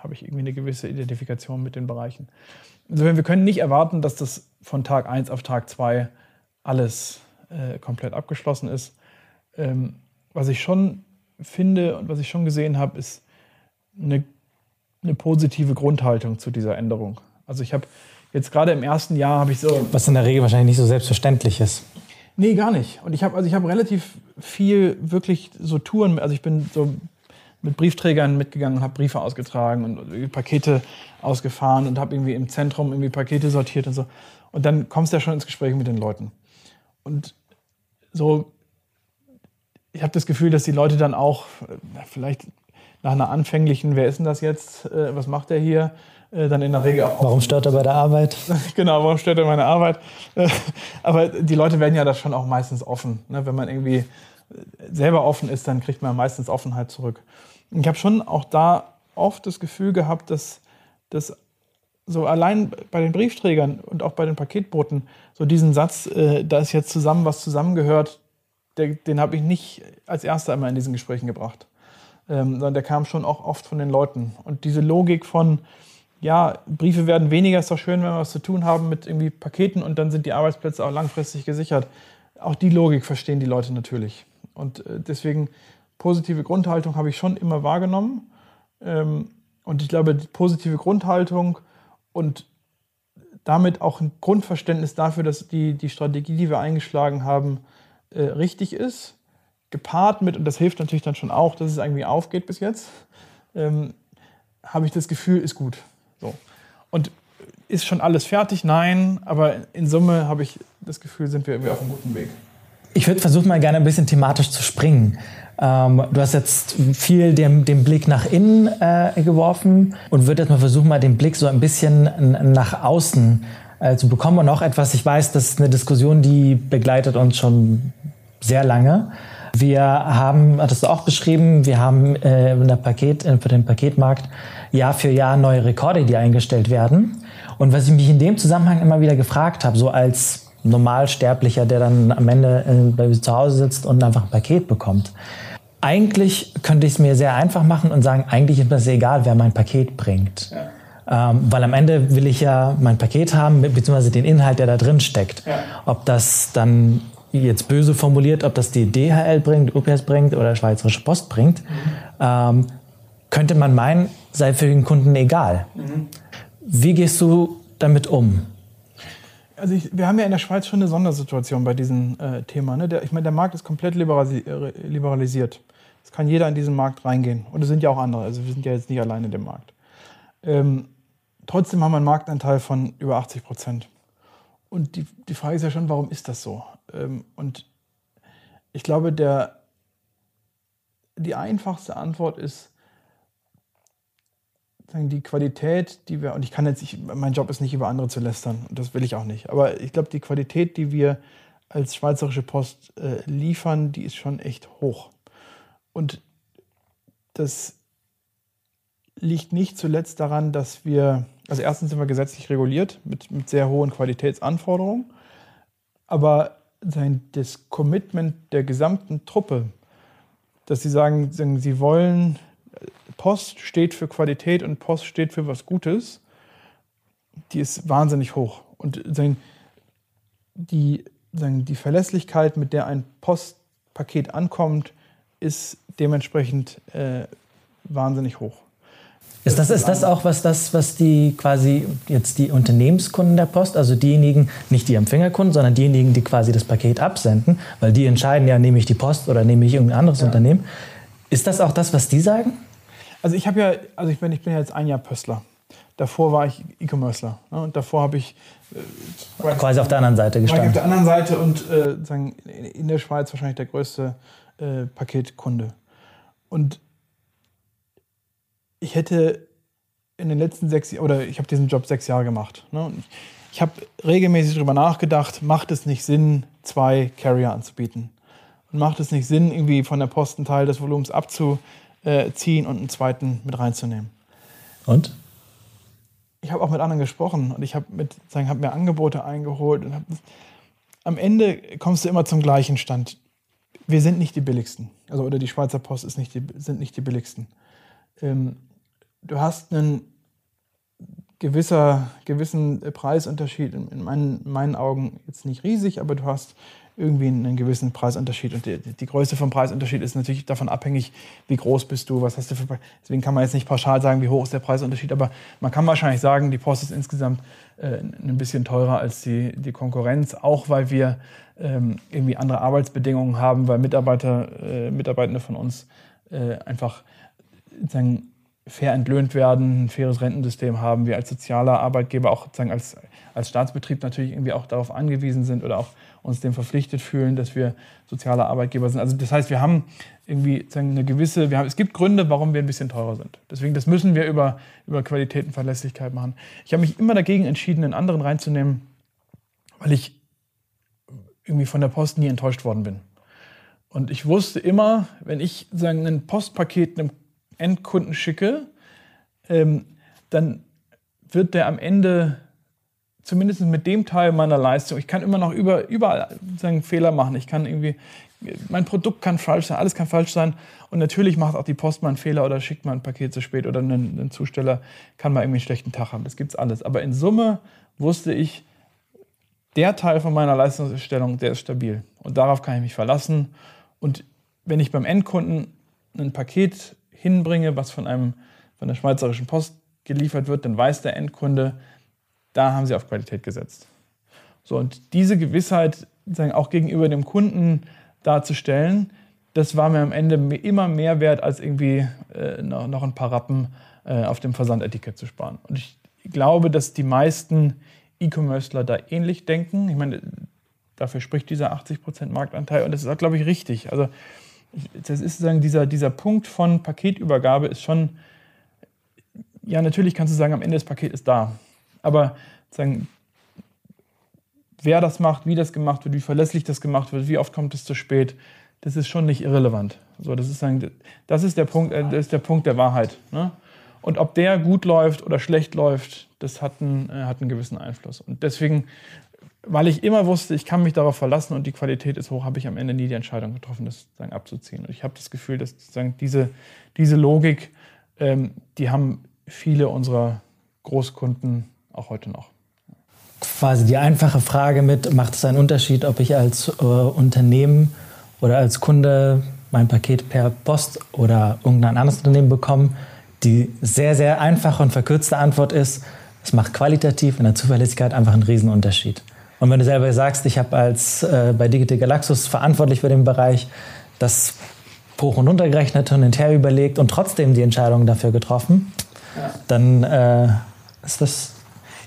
habe ich irgendwie eine gewisse Identifikation mit den Bereichen. Insofern, wir können nicht erwarten, dass das von Tag 1 auf Tag 2 alles äh, komplett abgeschlossen ist. Ähm, was ich schon finde und was ich schon gesehen habe, ist eine, eine positive Grundhaltung zu dieser Änderung. Also ich habe jetzt gerade im ersten Jahr habe ich so. Was in der Regel wahrscheinlich nicht so selbstverständlich ist. Nee, gar nicht. Und ich habe also ich relativ viel wirklich so Touren, also ich bin so mit Briefträgern mitgegangen habe Briefe ausgetragen und Pakete ausgefahren und habe irgendwie im Zentrum irgendwie Pakete sortiert und so. Und dann kommst du ja schon ins Gespräch mit den Leuten. Und so, ich habe das Gefühl, dass die Leute dann auch äh, vielleicht nach einer anfänglichen, wer ist denn das jetzt, äh, was macht der hier, dann in der Regel auch. Warum stört er bei der Arbeit? genau, warum stört er meine Arbeit? Äh, aber die Leute werden ja da schon auch meistens offen. Ne? Wenn man irgendwie äh, selber offen ist, dann kriegt man meistens Offenheit zurück. Ich habe schon auch da oft das Gefühl gehabt, dass, dass so allein bei den Briefträgern und auch bei den Paketboten so diesen Satz, äh, da ist jetzt zusammen, was zusammengehört, den habe ich nicht als erster einmal in diesen Gesprächen gebracht. Ähm, sondern der kam schon auch oft von den Leuten. Und diese Logik von, ja, Briefe werden weniger, ist doch schön, wenn wir was zu tun haben mit irgendwie Paketen und dann sind die Arbeitsplätze auch langfristig gesichert. Auch die Logik verstehen die Leute natürlich. Und äh, deswegen positive Grundhaltung habe ich schon immer wahrgenommen. Ähm, und ich glaube, positive Grundhaltung und damit auch ein Grundverständnis dafür, dass die, die Strategie, die wir eingeschlagen haben, äh, richtig ist. Gepaart mit, und das hilft natürlich dann schon auch, dass es irgendwie aufgeht bis jetzt, ähm, habe ich das Gefühl, ist gut. So. Und ist schon alles fertig? Nein, aber in Summe habe ich das Gefühl, sind wir irgendwie auf einem guten Weg. Ich würde versuchen, mal gerne ein bisschen thematisch zu springen. Ähm, du hast jetzt viel den, den Blick nach innen äh, geworfen und würde jetzt mal versuchen, mal den Blick so ein bisschen nach außen äh, zu bekommen. Und auch etwas, ich weiß, das ist eine Diskussion, die begleitet uns schon sehr lange. Wir haben, hattest du auch beschrieben, wir haben äh, in der Paket, äh, für den Paketmarkt Jahr für Jahr neue Rekorde, die eingestellt werden. Und was ich mich in dem Zusammenhang immer wieder gefragt habe, so als Normalsterblicher, der dann am Ende äh, bei zu Hause sitzt und einfach ein Paket bekommt. Eigentlich könnte ich es mir sehr einfach machen und sagen, eigentlich ist mir das egal, wer mein Paket bringt. Ja. Ähm, weil am Ende will ich ja mein Paket haben, beziehungsweise den Inhalt, der da drin steckt. Ja. Ob das dann jetzt böse formuliert, ob das die DHL bringt, UPS bringt oder Schweizerische Post bringt, mhm. ähm, könnte man meinen, sei für den Kunden egal. Mhm. Wie gehst du damit um? Also ich, wir haben ja in der Schweiz schon eine Sondersituation bei diesem äh, Thema. Ne? Der, ich meine, der Markt ist komplett liberalisiert. Es kann jeder in diesen Markt reingehen. Und es sind ja auch andere. Also wir sind ja jetzt nicht alleine in dem Markt. Ähm, trotzdem haben wir einen Marktanteil von über 80 Prozent. Und die, die Frage ist ja schon, warum ist das so? Ähm, und ich glaube, der, die einfachste Antwort ist, die Qualität, die wir, und ich kann jetzt, ich, mein Job ist nicht über andere zu lästern, und das will ich auch nicht, aber ich glaube, die Qualität, die wir als Schweizerische Post äh, liefern, die ist schon echt hoch. Und das liegt nicht zuletzt daran, dass wir, also erstens sind wir gesetzlich reguliert mit, mit sehr hohen Qualitätsanforderungen, aber sein, das Commitment der gesamten Truppe, dass sie sagen, sagen sie wollen Post steht für Qualität und Post steht für was Gutes, die ist wahnsinnig hoch. Und die, die Verlässlichkeit, mit der ein Postpaket ankommt, ist dementsprechend äh, wahnsinnig hoch. Ist das, ist das auch was, das, was die quasi jetzt die Unternehmenskunden der Post, also diejenigen, nicht die Empfängerkunden, sondern diejenigen, die quasi das Paket absenden, weil die entscheiden ja, nehme ich die Post oder nehme ich irgendein anderes ja. Unternehmen. Ist das auch das, was die sagen? Also ich habe ja, also ich bin, ich bin ja jetzt ein Jahr Pöstler. Davor war ich E-Commercer. Ne? Und davor habe ich äh, quasi auf der anderen Seite gestanden. Auf der anderen Seite und äh, sagen, in der Schweiz wahrscheinlich der größte äh, Paketkunde. Und ich hätte in den letzten sechs Jahren, oder ich habe diesen Job sechs Jahre gemacht. Ne? Ich, ich habe regelmäßig darüber nachgedacht, macht es nicht Sinn, zwei Carrier anzubieten? Und macht es nicht Sinn, irgendwie von der Post einen Teil des Volumens abzu, äh, ziehen und einen zweiten mit reinzunehmen. Und? Ich habe auch mit anderen gesprochen und ich habe hab mir Angebote eingeholt. Und hab, am Ende kommst du immer zum gleichen Stand. Wir sind nicht die billigsten. Also, oder die Schweizer Post ist nicht die, sind nicht die billigsten. Ähm, du hast einen gewisser, gewissen Preisunterschied, in meinen, in meinen Augen jetzt nicht riesig, aber du hast irgendwie einen gewissen Preisunterschied. Und die, die, Größe vom Preisunterschied ist natürlich davon abhängig, wie groß bist du, was hast du für. Deswegen kann man jetzt nicht pauschal sagen, wie hoch ist der Preisunterschied, aber man kann wahrscheinlich sagen, die Post ist insgesamt äh, ein bisschen teurer als die, die Konkurrenz, auch weil wir ähm, irgendwie andere Arbeitsbedingungen haben, weil Mitarbeiter, äh, Mitarbeitende von uns äh, einfach sagen, fair entlöhnt werden, ein faires Rentensystem haben, wir als sozialer Arbeitgeber auch sozusagen als, als Staatsbetrieb natürlich irgendwie auch darauf angewiesen sind oder auch uns dem verpflichtet fühlen, dass wir soziale Arbeitgeber sind. Also das heißt, wir haben irgendwie eine gewisse, wir haben, es gibt Gründe, warum wir ein bisschen teurer sind. Deswegen, das müssen wir über, über Qualität und Verlässlichkeit machen. Ich habe mich immer dagegen entschieden, einen anderen reinzunehmen, weil ich irgendwie von der Post nie enttäuscht worden bin. Und ich wusste immer, wenn ich sagen, ein Postpaket einem Endkunden schicke, ähm, dann wird der am Ende zumindest mit dem Teil meiner Leistung, ich kann immer noch über, überall sagen, Fehler machen. Ich kann irgendwie mein Produkt kann falsch sein, alles kann falsch sein. Und natürlich macht auch die Post mal einen Fehler oder schickt mal ein Paket zu spät oder ein, Zusteller kann mal irgendwie einen schlechten Tag haben. Das gibt's alles. Aber in Summe wusste ich, der Teil von meiner Leistungserstellung, der ist stabil. Und darauf kann ich mich verlassen. Und wenn ich beim Endkunden ein Paket hinbringe, was von einem von der Schweizerischen Post geliefert wird, dann weiß der Endkunde, da haben sie auf Qualität gesetzt. So, und diese Gewissheit sagen, auch gegenüber dem Kunden darzustellen, das war mir am Ende immer mehr wert, als irgendwie äh, noch, ein paar Rappen äh, auf dem Versandetikett zu sparen. Und ich glaube, dass die meisten E-Commercer da ähnlich denken. Ich meine, dafür spricht dieser 80% Marktanteil und das ist auch, glaube ich, richtig. Also das ist sozusagen dieser, dieser Punkt von Paketübergabe ist schon, ja, natürlich kannst du sagen, am Ende das Paket ist da. Aber sagen, wer das macht, wie das gemacht wird, wie verlässlich das gemacht wird, wie oft kommt es zu spät, das ist schon nicht irrelevant. So, das, ist ein, das, ist der Punkt, äh, das ist der Punkt der Wahrheit. Ne? Und ob der gut läuft oder schlecht läuft, das hat einen, äh, hat einen gewissen Einfluss. Und deswegen, weil ich immer wusste, ich kann mich darauf verlassen und die Qualität ist hoch, habe ich am Ende nie die Entscheidung getroffen, das sozusagen abzuziehen. Und ich habe das Gefühl, dass sozusagen diese, diese Logik, ähm, die haben viele unserer Großkunden auch heute noch quasi die einfache Frage mit, macht es einen Unterschied, ob ich als äh, Unternehmen oder als Kunde mein Paket per Post oder irgendein anderes Unternehmen bekomme? Die sehr, sehr einfache und verkürzte Antwort ist, es macht qualitativ in der Zuverlässigkeit einfach einen Riesenunterschied. Und wenn du selber sagst, ich habe als äh, bei Digital Galaxus verantwortlich für den Bereich das hoch und runter gerechnet und hinterher überlegt und trotzdem die Entscheidung dafür getroffen, ja. dann äh, ist das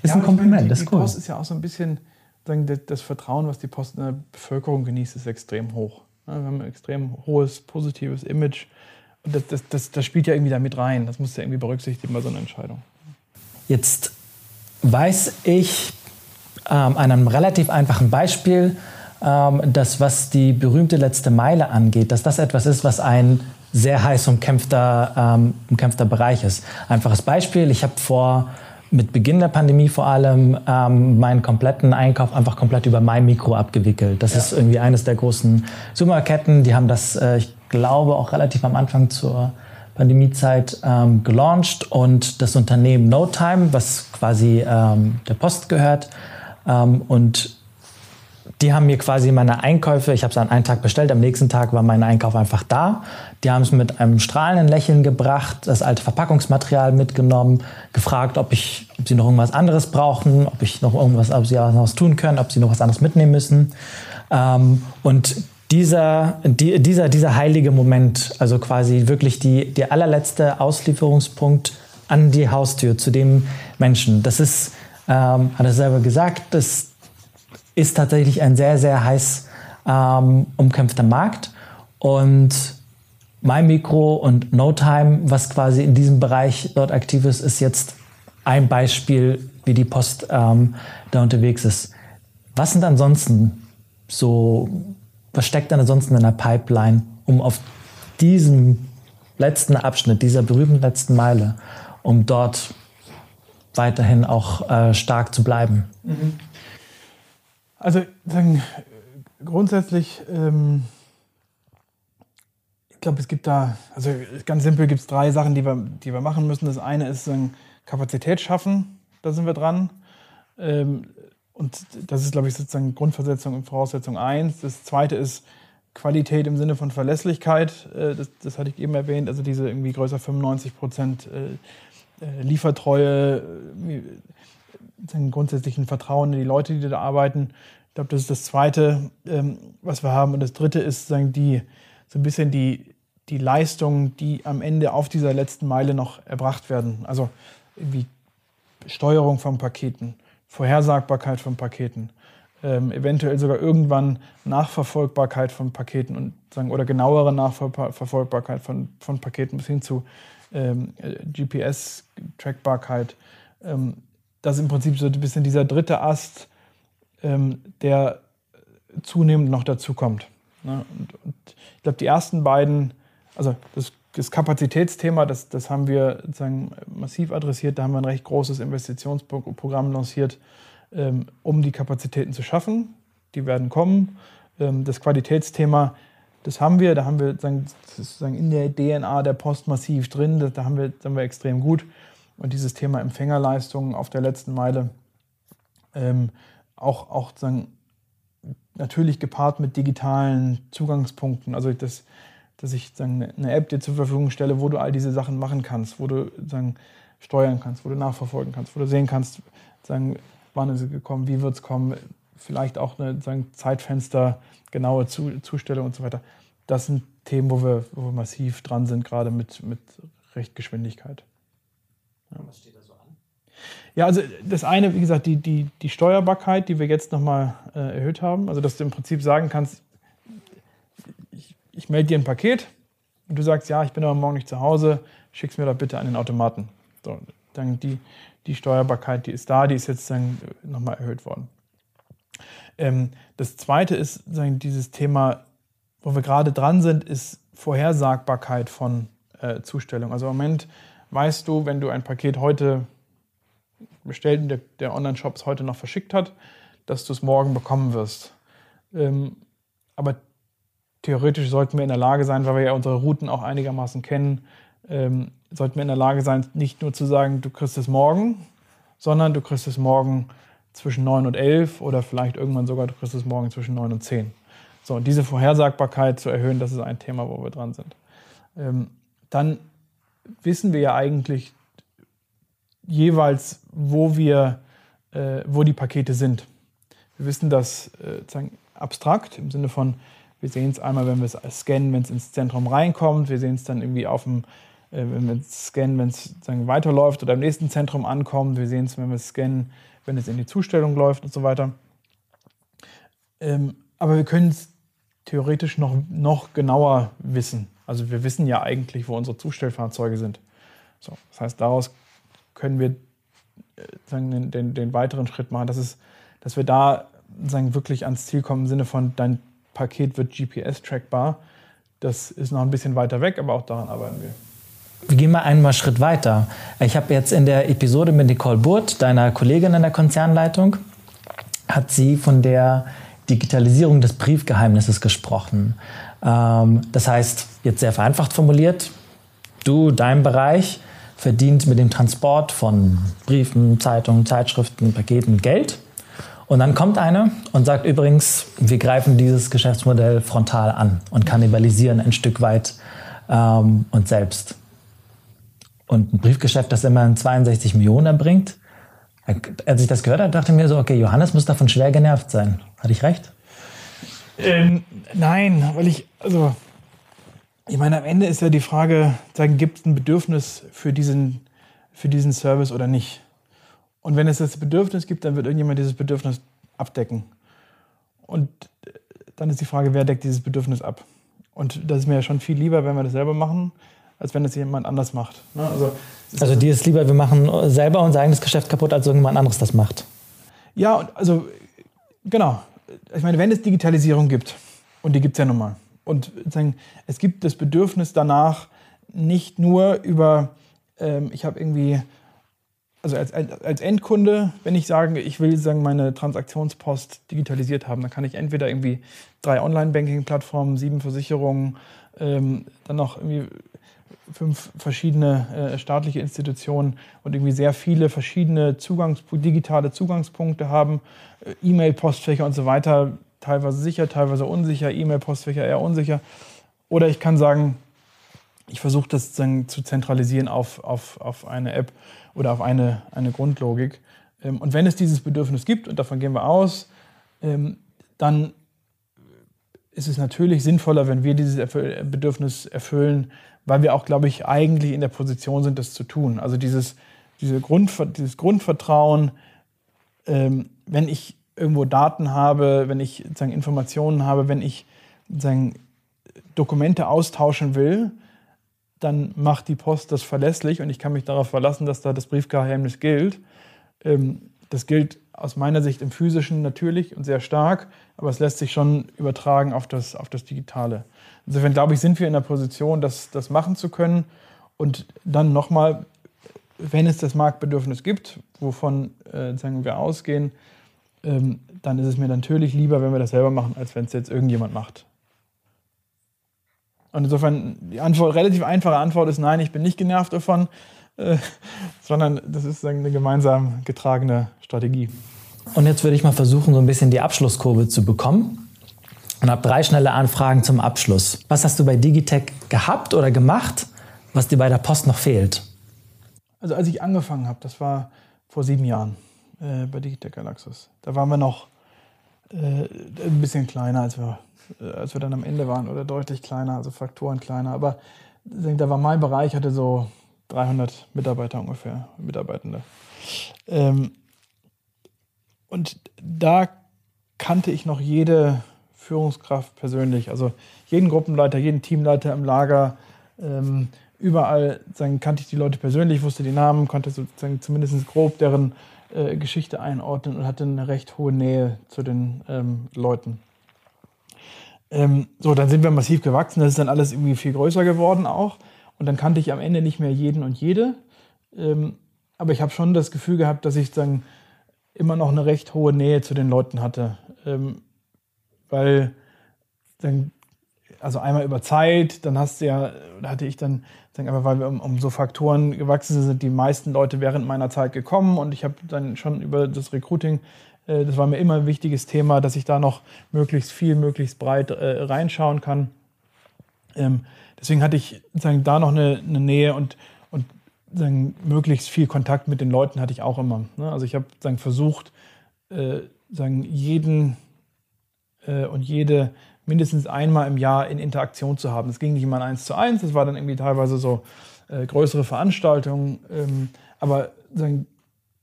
ist ja, ein Kompliment, meine, die, das ist cool. Die Post ist ja auch so ein bisschen, sagen, das Vertrauen, was die Post in der Bevölkerung genießt, ist extrem hoch. Wir haben ein extrem hohes positives Image. Und das, das, das, das spielt ja irgendwie da mit rein. Das muss ja irgendwie berücksichtigen bei so einer Entscheidung. Jetzt weiß ich ähm, an einem relativ einfachen Beispiel, ähm, dass was die berühmte letzte Meile angeht, dass das etwas ist, was ein sehr heiß umkämpfter, ähm, umkämpfter Bereich ist. Einfaches Beispiel, ich habe vor mit Beginn der Pandemie vor allem ähm, meinen kompletten Einkauf einfach komplett über mein Mikro abgewickelt. Das ja. ist irgendwie eines der großen Supermarketten. Die haben das, äh, ich glaube, auch relativ am Anfang zur Pandemiezeit ähm, gelauncht und das Unternehmen NoTime, was quasi ähm, der Post gehört und die haben mir quasi meine Einkäufe, ich habe es an einem Tag bestellt, am nächsten Tag war mein Einkauf einfach da. Die haben es mit einem strahlenden Lächeln gebracht, das alte Verpackungsmaterial mitgenommen, gefragt, ob, ich, ob sie noch irgendwas anderes brauchen, ob ich noch irgendwas, ob sie was tun können, ob sie noch was anderes mitnehmen müssen. Ähm, und dieser, die, dieser, dieser heilige Moment, also quasi wirklich die, der allerletzte Auslieferungspunkt an die Haustür zu dem Menschen, das ist, ähm, hat er selber gesagt, das, ist tatsächlich ein sehr, sehr heiß ähm, umkämpfter Markt. Und MyMicro und NoTime, was quasi in diesem Bereich dort aktiv ist, ist jetzt ein Beispiel, wie die Post ähm, da unterwegs ist. Was sind ansonsten so, was steckt dann ansonsten in der Pipeline, um auf diesem letzten Abschnitt, dieser berühmten letzten Meile, um dort weiterhin auch äh, stark zu bleiben? Also sagen, grundsätzlich, ähm, ich glaube, es gibt da, also ganz simpel gibt es drei Sachen, die wir, die wir machen müssen. Das eine ist sagen, Kapazität schaffen, da sind wir dran. Ähm, und das ist, glaube ich, sozusagen Grundversetzung und Voraussetzung eins. Das zweite ist Qualität im Sinne von Verlässlichkeit. Äh, das, das hatte ich eben erwähnt, also diese irgendwie größer 95 Prozent äh, äh, Liefertreue, grundsätzlichen Vertrauen in die Leute, die da arbeiten. Ich glaube, das ist das Zweite, ähm, was wir haben. Und das Dritte ist sagen, die, so ein bisschen die, die Leistungen, die am Ende auf dieser letzten Meile noch erbracht werden. Also irgendwie Steuerung von Paketen, Vorhersagbarkeit von Paketen, ähm, eventuell sogar irgendwann Nachverfolgbarkeit von Paketen und sagen, oder genauere Nachverfolgbarkeit von, von Paketen bis hin zu ähm, GPS-Trackbarkeit. Ähm, das ist im Prinzip so ein bisschen dieser dritte Ast, ähm, der zunehmend noch dazu kommt. Ne? Und, und, ich glaube, die ersten beiden, also das, das Kapazitätsthema, das, das haben wir sozusagen massiv adressiert. Da haben wir ein recht großes Investitionsprogramm lanciert, ähm, um die Kapazitäten zu schaffen. Die werden kommen. Ähm, das Qualitätsthema das haben wir, da haben wir sagen, sozusagen in der DNA der Post massiv drin, da, haben wir, haben wir extrem gut. Und dieses Thema Empfängerleistungen auf der letzten Meile, ähm, auch, auch natürlich gepaart mit digitalen Zugangspunkten. Also das, dass ich sagen, eine App dir zur Verfügung stelle, wo du all diese Sachen machen kannst, wo du sagen, steuern kannst, wo du nachverfolgen kannst, wo du sehen kannst, sagen, wann ist es gekommen, wie wird es kommen, vielleicht auch eine sagen, Zeitfenster, genaue Zustellung und so weiter. Das sind Themen, wo wir, wo wir massiv dran sind, gerade mit, mit Rechtgeschwindigkeit. Ja. Was steht da so an? Ja, also das eine, wie gesagt, die, die, die Steuerbarkeit, die wir jetzt nochmal äh, erhöht haben. Also, dass du im Prinzip sagen kannst, ich, ich melde dir ein Paket und du sagst, ja, ich bin aber morgen nicht zu Hause, schick's mir doch bitte an den Automaten. So, dann die, die Steuerbarkeit, die ist da, die ist jetzt dann nochmal erhöht worden. Ähm, das zweite ist sagen, dieses Thema, wo wir gerade dran sind, ist Vorhersagbarkeit von äh, Zustellung. Also im Moment weißt du, wenn du ein Paket heute bestellt und der, der Online-Shop es heute noch verschickt hat, dass du es morgen bekommen wirst. Ähm, aber theoretisch sollten wir in der Lage sein, weil wir ja unsere Routen auch einigermaßen kennen, ähm, sollten wir in der Lage sein, nicht nur zu sagen, du kriegst es morgen, sondern du kriegst es morgen zwischen 9 und 11 oder vielleicht irgendwann sogar, du kriegst es morgen zwischen 9 und 10. So, und diese Vorhersagbarkeit zu erhöhen, das ist ein Thema, wo wir dran sind. Ähm, dann wissen wir ja eigentlich jeweils, wo wir, äh, wo die Pakete sind. Wir wissen das äh, abstrakt im Sinne von, wir sehen es einmal, wenn wir es scannen, wenn es ins Zentrum reinkommt. Wir sehen es dann irgendwie auf dem, äh, wenn wir es scannen, wenn es weiterläuft oder im nächsten Zentrum ankommt. Wir sehen es, wenn wir es scannen, wenn es in die Zustellung läuft und so weiter. Ähm, aber wir können es theoretisch noch, noch genauer wissen. Also wir wissen ja eigentlich, wo unsere Zustellfahrzeuge sind. So, das heißt, daraus können wir äh, sagen, den, den, den, weiteren Schritt machen, dass, es, dass wir da sagen, wirklich ans Ziel kommen im Sinne von dein Paket wird GPS-trackbar. Das ist noch ein bisschen weiter weg, aber auch daran arbeiten wir. Wir gehen mal einmal Schritt weiter. Ich habe jetzt in der Episode mit Nicole Burt, deiner Kollegin in der Konzernleitung, hat sie von der Digitalisierung des Briefgeheimnisses gesprochen. Ähm, das heißt, jetzt sehr vereinfacht formuliert, du, dein Bereich verdient mit dem Transport von Briefen, Zeitungen, Zeitschriften, Paketen Geld. Und dann kommt einer und sagt übrigens, wir greifen dieses Geschäftsmodell frontal an und kannibalisieren ein Stück weit ähm, uns selbst. Und ein Briefgeschäft, das immerhin 62 Millionen erbringt. Als ich das gehört habe, dachte ich mir so, okay, Johannes muss davon schwer genervt sein. Hatte ich recht? Ähm, nein, weil ich, also, ich meine, am Ende ist ja die Frage, gibt es ein Bedürfnis für diesen, für diesen Service oder nicht? Und wenn es das Bedürfnis gibt, dann wird irgendjemand dieses Bedürfnis abdecken. Und dann ist die Frage, wer deckt dieses Bedürfnis ab? Und das ist mir ja schon viel lieber, wenn wir das selber machen, als wenn es jemand anders macht. Ne? Also, also dir ist lieber, wir machen selber unser eigenes Geschäft kaputt, als irgendjemand anderes das macht. Ja, also genau. Ich meine, wenn es Digitalisierung gibt, und die gibt es ja nun mal, und es gibt das Bedürfnis danach, nicht nur über, ähm, ich habe irgendwie also als, als Endkunde, wenn ich sage, ich will sagen, meine Transaktionspost digitalisiert haben, dann kann ich entweder irgendwie drei Online-Banking-Plattformen, sieben Versicherungen, ähm, dann noch irgendwie fünf verschiedene äh, staatliche Institutionen und irgendwie sehr viele verschiedene Zugangs digitale Zugangspunkte haben, äh, E-Mail-Postfächer und so weiter, teilweise sicher, teilweise unsicher, E-Mail-Postfächer eher unsicher. Oder ich kann sagen, ich versuche das dann zu zentralisieren auf, auf, auf eine App oder auf eine, eine Grundlogik. Ähm, und wenn es dieses Bedürfnis gibt, und davon gehen wir aus, ähm, dann ist es natürlich sinnvoller, wenn wir dieses Bedürfnis erfüllen, weil wir auch, glaube ich, eigentlich in der Position sind, das zu tun. Also dieses, diese Grund, dieses Grundvertrauen, ähm, wenn ich irgendwo Daten habe, wenn ich sozusagen Informationen habe, wenn ich sozusagen Dokumente austauschen will, dann macht die Post das verlässlich und ich kann mich darauf verlassen, dass da das Briefgeheimnis gilt. Ähm, das gilt aus meiner Sicht im physischen natürlich und sehr stark, aber es lässt sich schon übertragen auf das, auf das Digitale. Insofern glaube ich, sind wir in der Position, das, das machen zu können. Und dann nochmal, wenn es das Marktbedürfnis gibt, wovon äh, sagen wir ausgehen, ähm, dann ist es mir natürlich lieber, wenn wir das selber machen, als wenn es jetzt irgendjemand macht. Und insofern, die Antwort, relativ einfache Antwort ist nein, ich bin nicht genervt davon, äh, sondern das ist eine gemeinsam getragene Strategie. Und jetzt würde ich mal versuchen, so ein bisschen die Abschlusskurve zu bekommen. Und habe drei schnelle Anfragen zum Abschluss. Was hast du bei Digitech gehabt oder gemacht, was dir bei der Post noch fehlt? Also als ich angefangen habe, das war vor sieben Jahren äh, bei Digitech Galaxus. Da waren wir noch äh, ein bisschen kleiner, als wir, äh, als wir dann am Ende waren oder deutlich kleiner, also Faktoren kleiner. Aber da war mein Bereich, hatte so 300 Mitarbeiter ungefähr, Mitarbeitende. Ähm, und da kannte ich noch jede Führungskraft persönlich, also jeden Gruppenleiter, jeden Teamleiter im Lager. Ähm, überall sagen, kannte ich die Leute persönlich, wusste die Namen, konnte sozusagen zumindest grob deren äh, Geschichte einordnen und hatte eine recht hohe Nähe zu den ähm, Leuten. Ähm, so, dann sind wir massiv gewachsen, das ist dann alles irgendwie viel größer geworden auch. Und dann kannte ich am Ende nicht mehr jeden und jede. Ähm, aber ich habe schon das Gefühl gehabt, dass ich dann immer noch eine recht hohe Nähe zu den Leuten hatte. Ähm, weil dann, also einmal über Zeit, dann hast du ja, hatte ich dann, aber weil wir um, um, so Faktoren gewachsen sind, sind die meisten Leute während meiner Zeit gekommen und ich habe dann schon über das Recruiting, äh, das war mir immer ein wichtiges Thema, dass ich da noch möglichst viel, möglichst breit äh, reinschauen kann. Ähm, deswegen hatte ich sagen, da noch eine, eine Nähe und, und sagen, möglichst viel Kontakt mit den Leuten hatte ich auch immer. Ne? Also ich habe versucht, äh, sagen, jeden äh, und jede mindestens einmal im Jahr in Interaktion zu haben. Es ging nicht immer eins zu eins, das war dann irgendwie teilweise so äh, größere Veranstaltungen, ähm, aber sagen,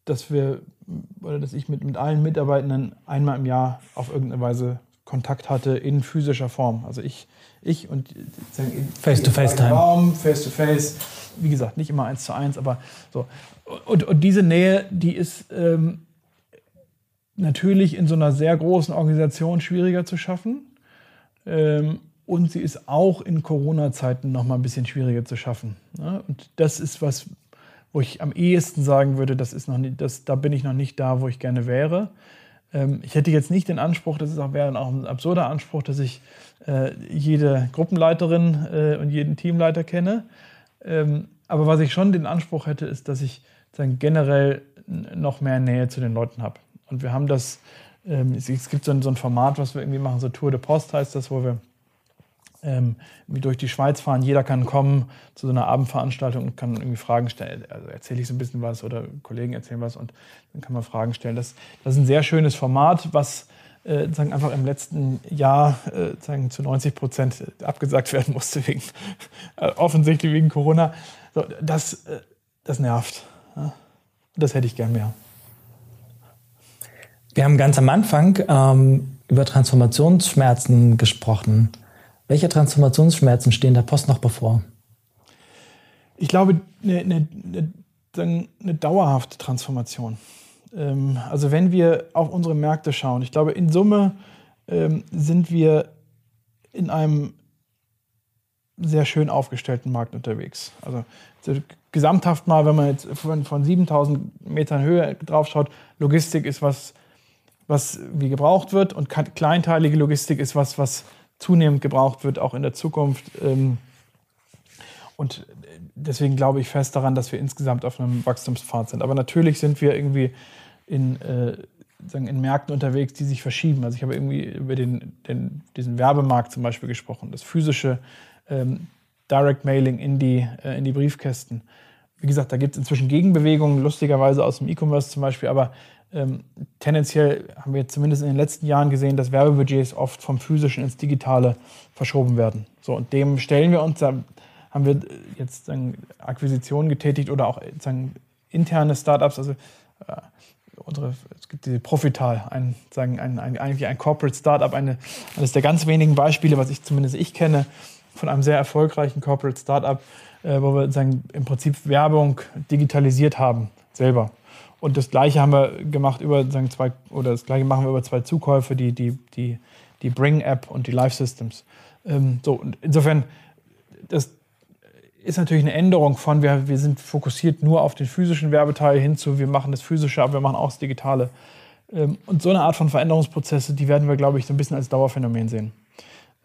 dass wir oder dass ich mit, mit allen Mitarbeitenden einmal im Jahr auf irgendeine Weise Kontakt hatte in physischer Form. Also ich, ich und sagen, face to face time. Raum, face to face. Wie gesagt, nicht immer eins zu eins, aber so. Und, und diese Nähe, die ist ähm, natürlich in so einer sehr großen Organisation schwieriger zu schaffen. Ähm, und sie ist auch in Corona-Zeiten noch mal ein bisschen schwieriger zu schaffen. Ne? Und das ist was, wo ich am ehesten sagen würde, das ist noch nicht, das, da bin ich noch nicht da, wo ich gerne wäre. Ähm, ich hätte jetzt nicht den Anspruch, das ist auch, wäre auch ein absurder Anspruch, dass ich äh, jede Gruppenleiterin äh, und jeden Teamleiter kenne. Ähm, aber was ich schon den Anspruch hätte, ist, dass ich dann generell noch mehr Nähe zu den Leuten habe. Und wir haben das, ähm, es, gibt so ein, so ein, Format, was wir irgendwie machen, so Tour de Post heißt das, wo wir ähm, durch die Schweiz fahren. Jeder kann kommen zu so einer Abendveranstaltung und kann irgendwie Fragen stellen. Also erzähle ich so ein bisschen was oder Kollegen erzählen was und dann kann man Fragen stellen. Das, das ist ein sehr schönes Format, was äh, sagen einfach im letzten Jahr äh, sagen zu 90 Prozent abgesagt werden musste wegen äh, offensichtlich wegen Corona. So, das, äh, das nervt. Ja? Das hätte ich gern mehr. Wir haben ganz am Anfang ähm, über Transformationsschmerzen gesprochen. Welche Transformationsschmerzen stehen der Post noch bevor? Ich glaube, eine, eine, eine, dauerhafte Transformation. Ähm, also wenn wir auf unsere Märkte schauen, ich glaube, in Summe ähm, sind wir in einem sehr schön aufgestellten Markt unterwegs. Also gesamthaft mal, wenn man jetzt von, von 7000 Metern Höhe drauf schaut, Logistik ist was, was wie gebraucht wird und kleinteilige Logistik ist was, was zunehmend gebraucht wird, auch in der Zukunft. Ähm, und deswegen glaube ich fest daran, dass wir insgesamt auf einem Wachstumspfad sind. Aber natürlich sind wir irgendwie in, äh, sagen, in Märkten unterwegs, die sich verschieben. Also ich habe irgendwie über den, den, diesen Werbemarkt zum Beispiel gesprochen, das physische ähm, Direct Mailing in die, äh, in die Briefkästen. Wie gesagt, da gibt es inzwischen Gegenbewegungen, lustigerweise aus dem E-Commerce zum Beispiel, aber ähm, tendenziell haben wir zumindest in den letzten Jahren gesehen, dass Werbebudgets oft vom physischen ins Digitale verschoben werden. So, und dem stellen wir uns, da haben wir jetzt sagen, Akquisitionen getätigt oder auch sagen, interne Startups, also äh, unsere, es gibt die Profital, ein, sagen, ein, ein, eigentlich ein Corporate Startup, eine, eines der ganz wenigen Beispiele, was ich zumindest ich kenne, von einem sehr erfolgreichen Corporate Startup, äh, wo wir sagen, im Prinzip Werbung digitalisiert haben, selber. Und das Gleiche haben wir gemacht über sagen, zwei, oder das Gleiche machen wir über zwei Zukäufe, die, die, die, die Bring-App und die Live Systems. Ähm, so, und insofern, das ist natürlich eine Änderung von, wir, wir sind fokussiert nur auf den physischen Werbeteil hinzu, wir machen das Physische, aber wir machen auch das Digitale. Ähm, und so eine Art von Veränderungsprozesse, die werden wir, glaube ich, so ein bisschen als Dauerphänomen sehen.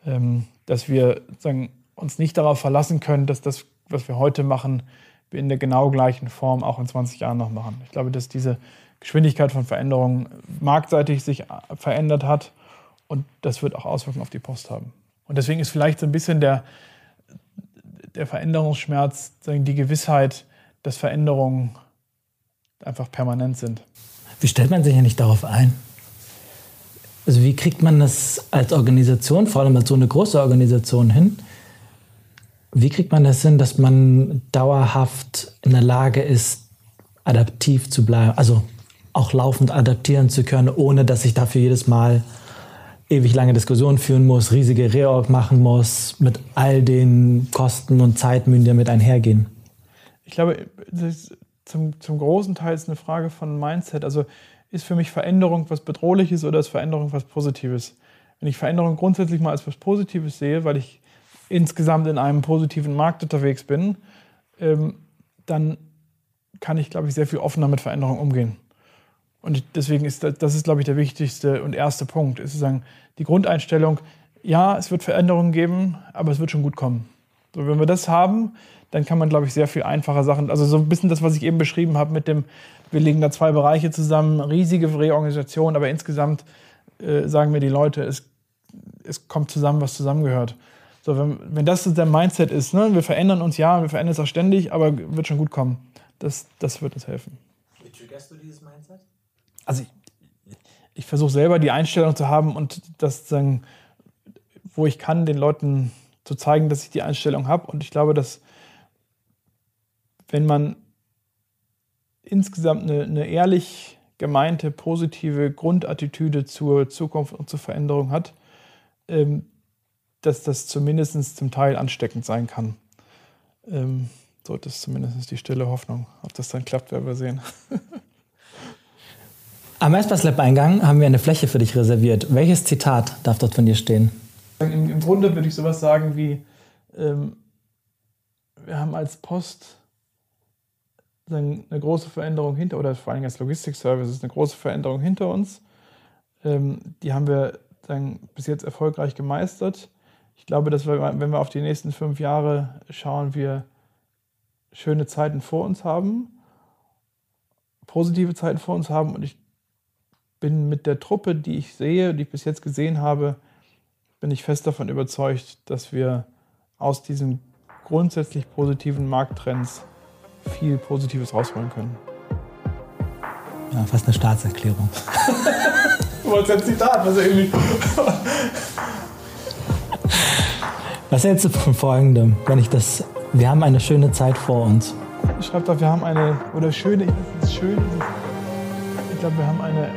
Ähm, dass wir sagen, uns nicht darauf verlassen können, dass das, was wir heute machen, in der genau gleichen Form auch in 20 Jahren noch machen. Ich glaube, dass diese Geschwindigkeit von Veränderungen marktseitig sich verändert hat und das wird auch Auswirkungen auf die Post haben. Und deswegen ist vielleicht so ein bisschen der, der Veränderungsschmerz die Gewissheit, dass Veränderungen einfach permanent sind. Wie stellt man sich ja nicht darauf ein? Also wie kriegt man das als Organisation, vor allem als so eine große Organisation hin? Wie kriegt man das hin, dass man dauerhaft in der Lage ist, adaptiv zu bleiben? Also auch laufend adaptieren zu können, ohne dass ich dafür jedes Mal ewig lange Diskussionen führen muss, riesige Reorg machen muss, mit all den Kosten und Zeitmühen, die damit einhergehen? Ich glaube, zum, zum großen Teil ist eine Frage von Mindset. Also ist für mich Veränderung was Bedrohliches oder ist Veränderung was Positives? Wenn ich Veränderung grundsätzlich mal als was Positives sehe, weil ich insgesamt in einem positiven Markt unterwegs bin, ähm, dann kann ich, glaube ich, sehr viel offener mit Veränderung umgehen. Und deswegen ist das, das ist, glaube ich, der wichtigste und erste Punkt. Ist sozusagen die Grundeinstellung, ja, es wird Veränderungen geben, aber es wird schon gut kommen. So, wenn wir das haben, dann kann man, glaube ich, sehr viel einfacher Sachen, also so ein bisschen das, was ich eben beschrieben habe mit dem, wir legen da zwei Bereiche zusammen, riesige Reorganisation, aber insgesamt äh, sagen mir die Leute, es, es kommt zusammen, was zusammengehört. So, wenn, wenn das der Mindset ist, ne, wir verändern uns ja, wir verändern es auch ständig, aber wird schon gut kommen. Das, das wird uns helfen. Wie triggerst du dieses Mindset? Also ich, ich versuche selber die Einstellung zu haben und das sagen, wo ich kann, den Leuten zu zeigen, dass ich die Einstellung habe. Und ich glaube, dass wenn man insgesamt eine, eine ehrlich gemeinte, positive Grundattitüde zur Zukunft und zur Veränderung hat, ähm, dass das zumindest zum Teil ansteckend sein kann. Ähm, so, das ist zumindest die stille Hoffnung. Ob das dann klappt, werden wir sehen. Am Espace Lab Eingang haben wir eine Fläche für dich reserviert. Welches Zitat darf dort von dir stehen? Im, im Grunde würde ich sowas sagen wie, ähm, wir haben als Post eine große Veränderung hinter, oder vor allem als Logistik-Services eine große Veränderung hinter uns. Ähm, die haben wir dann bis jetzt erfolgreich gemeistert ich glaube, dass wir, wenn wir auf die nächsten fünf Jahre schauen, wir schöne Zeiten vor uns haben, positive Zeiten vor uns haben und ich bin mit der Truppe, die ich sehe, die ich bis jetzt gesehen habe, bin ich fest davon überzeugt, dass wir aus diesen grundsätzlich positiven Markttrends viel Positives rausholen können. Ja, fast eine Staatserklärung. du wolltest ein Zitat, was irgendwie. Was hältst du von folgendem, wenn ich das. Wir haben eine schöne Zeit vor uns. Ich schreibe doch, wir haben eine. Oder schöne, ist schön. Ich glaube, wir haben eine,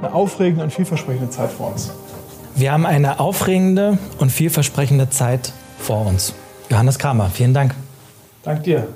eine aufregende und vielversprechende Zeit vor uns. Wir haben eine aufregende und vielversprechende Zeit vor uns. Johannes Kramer, vielen Dank. Dank dir.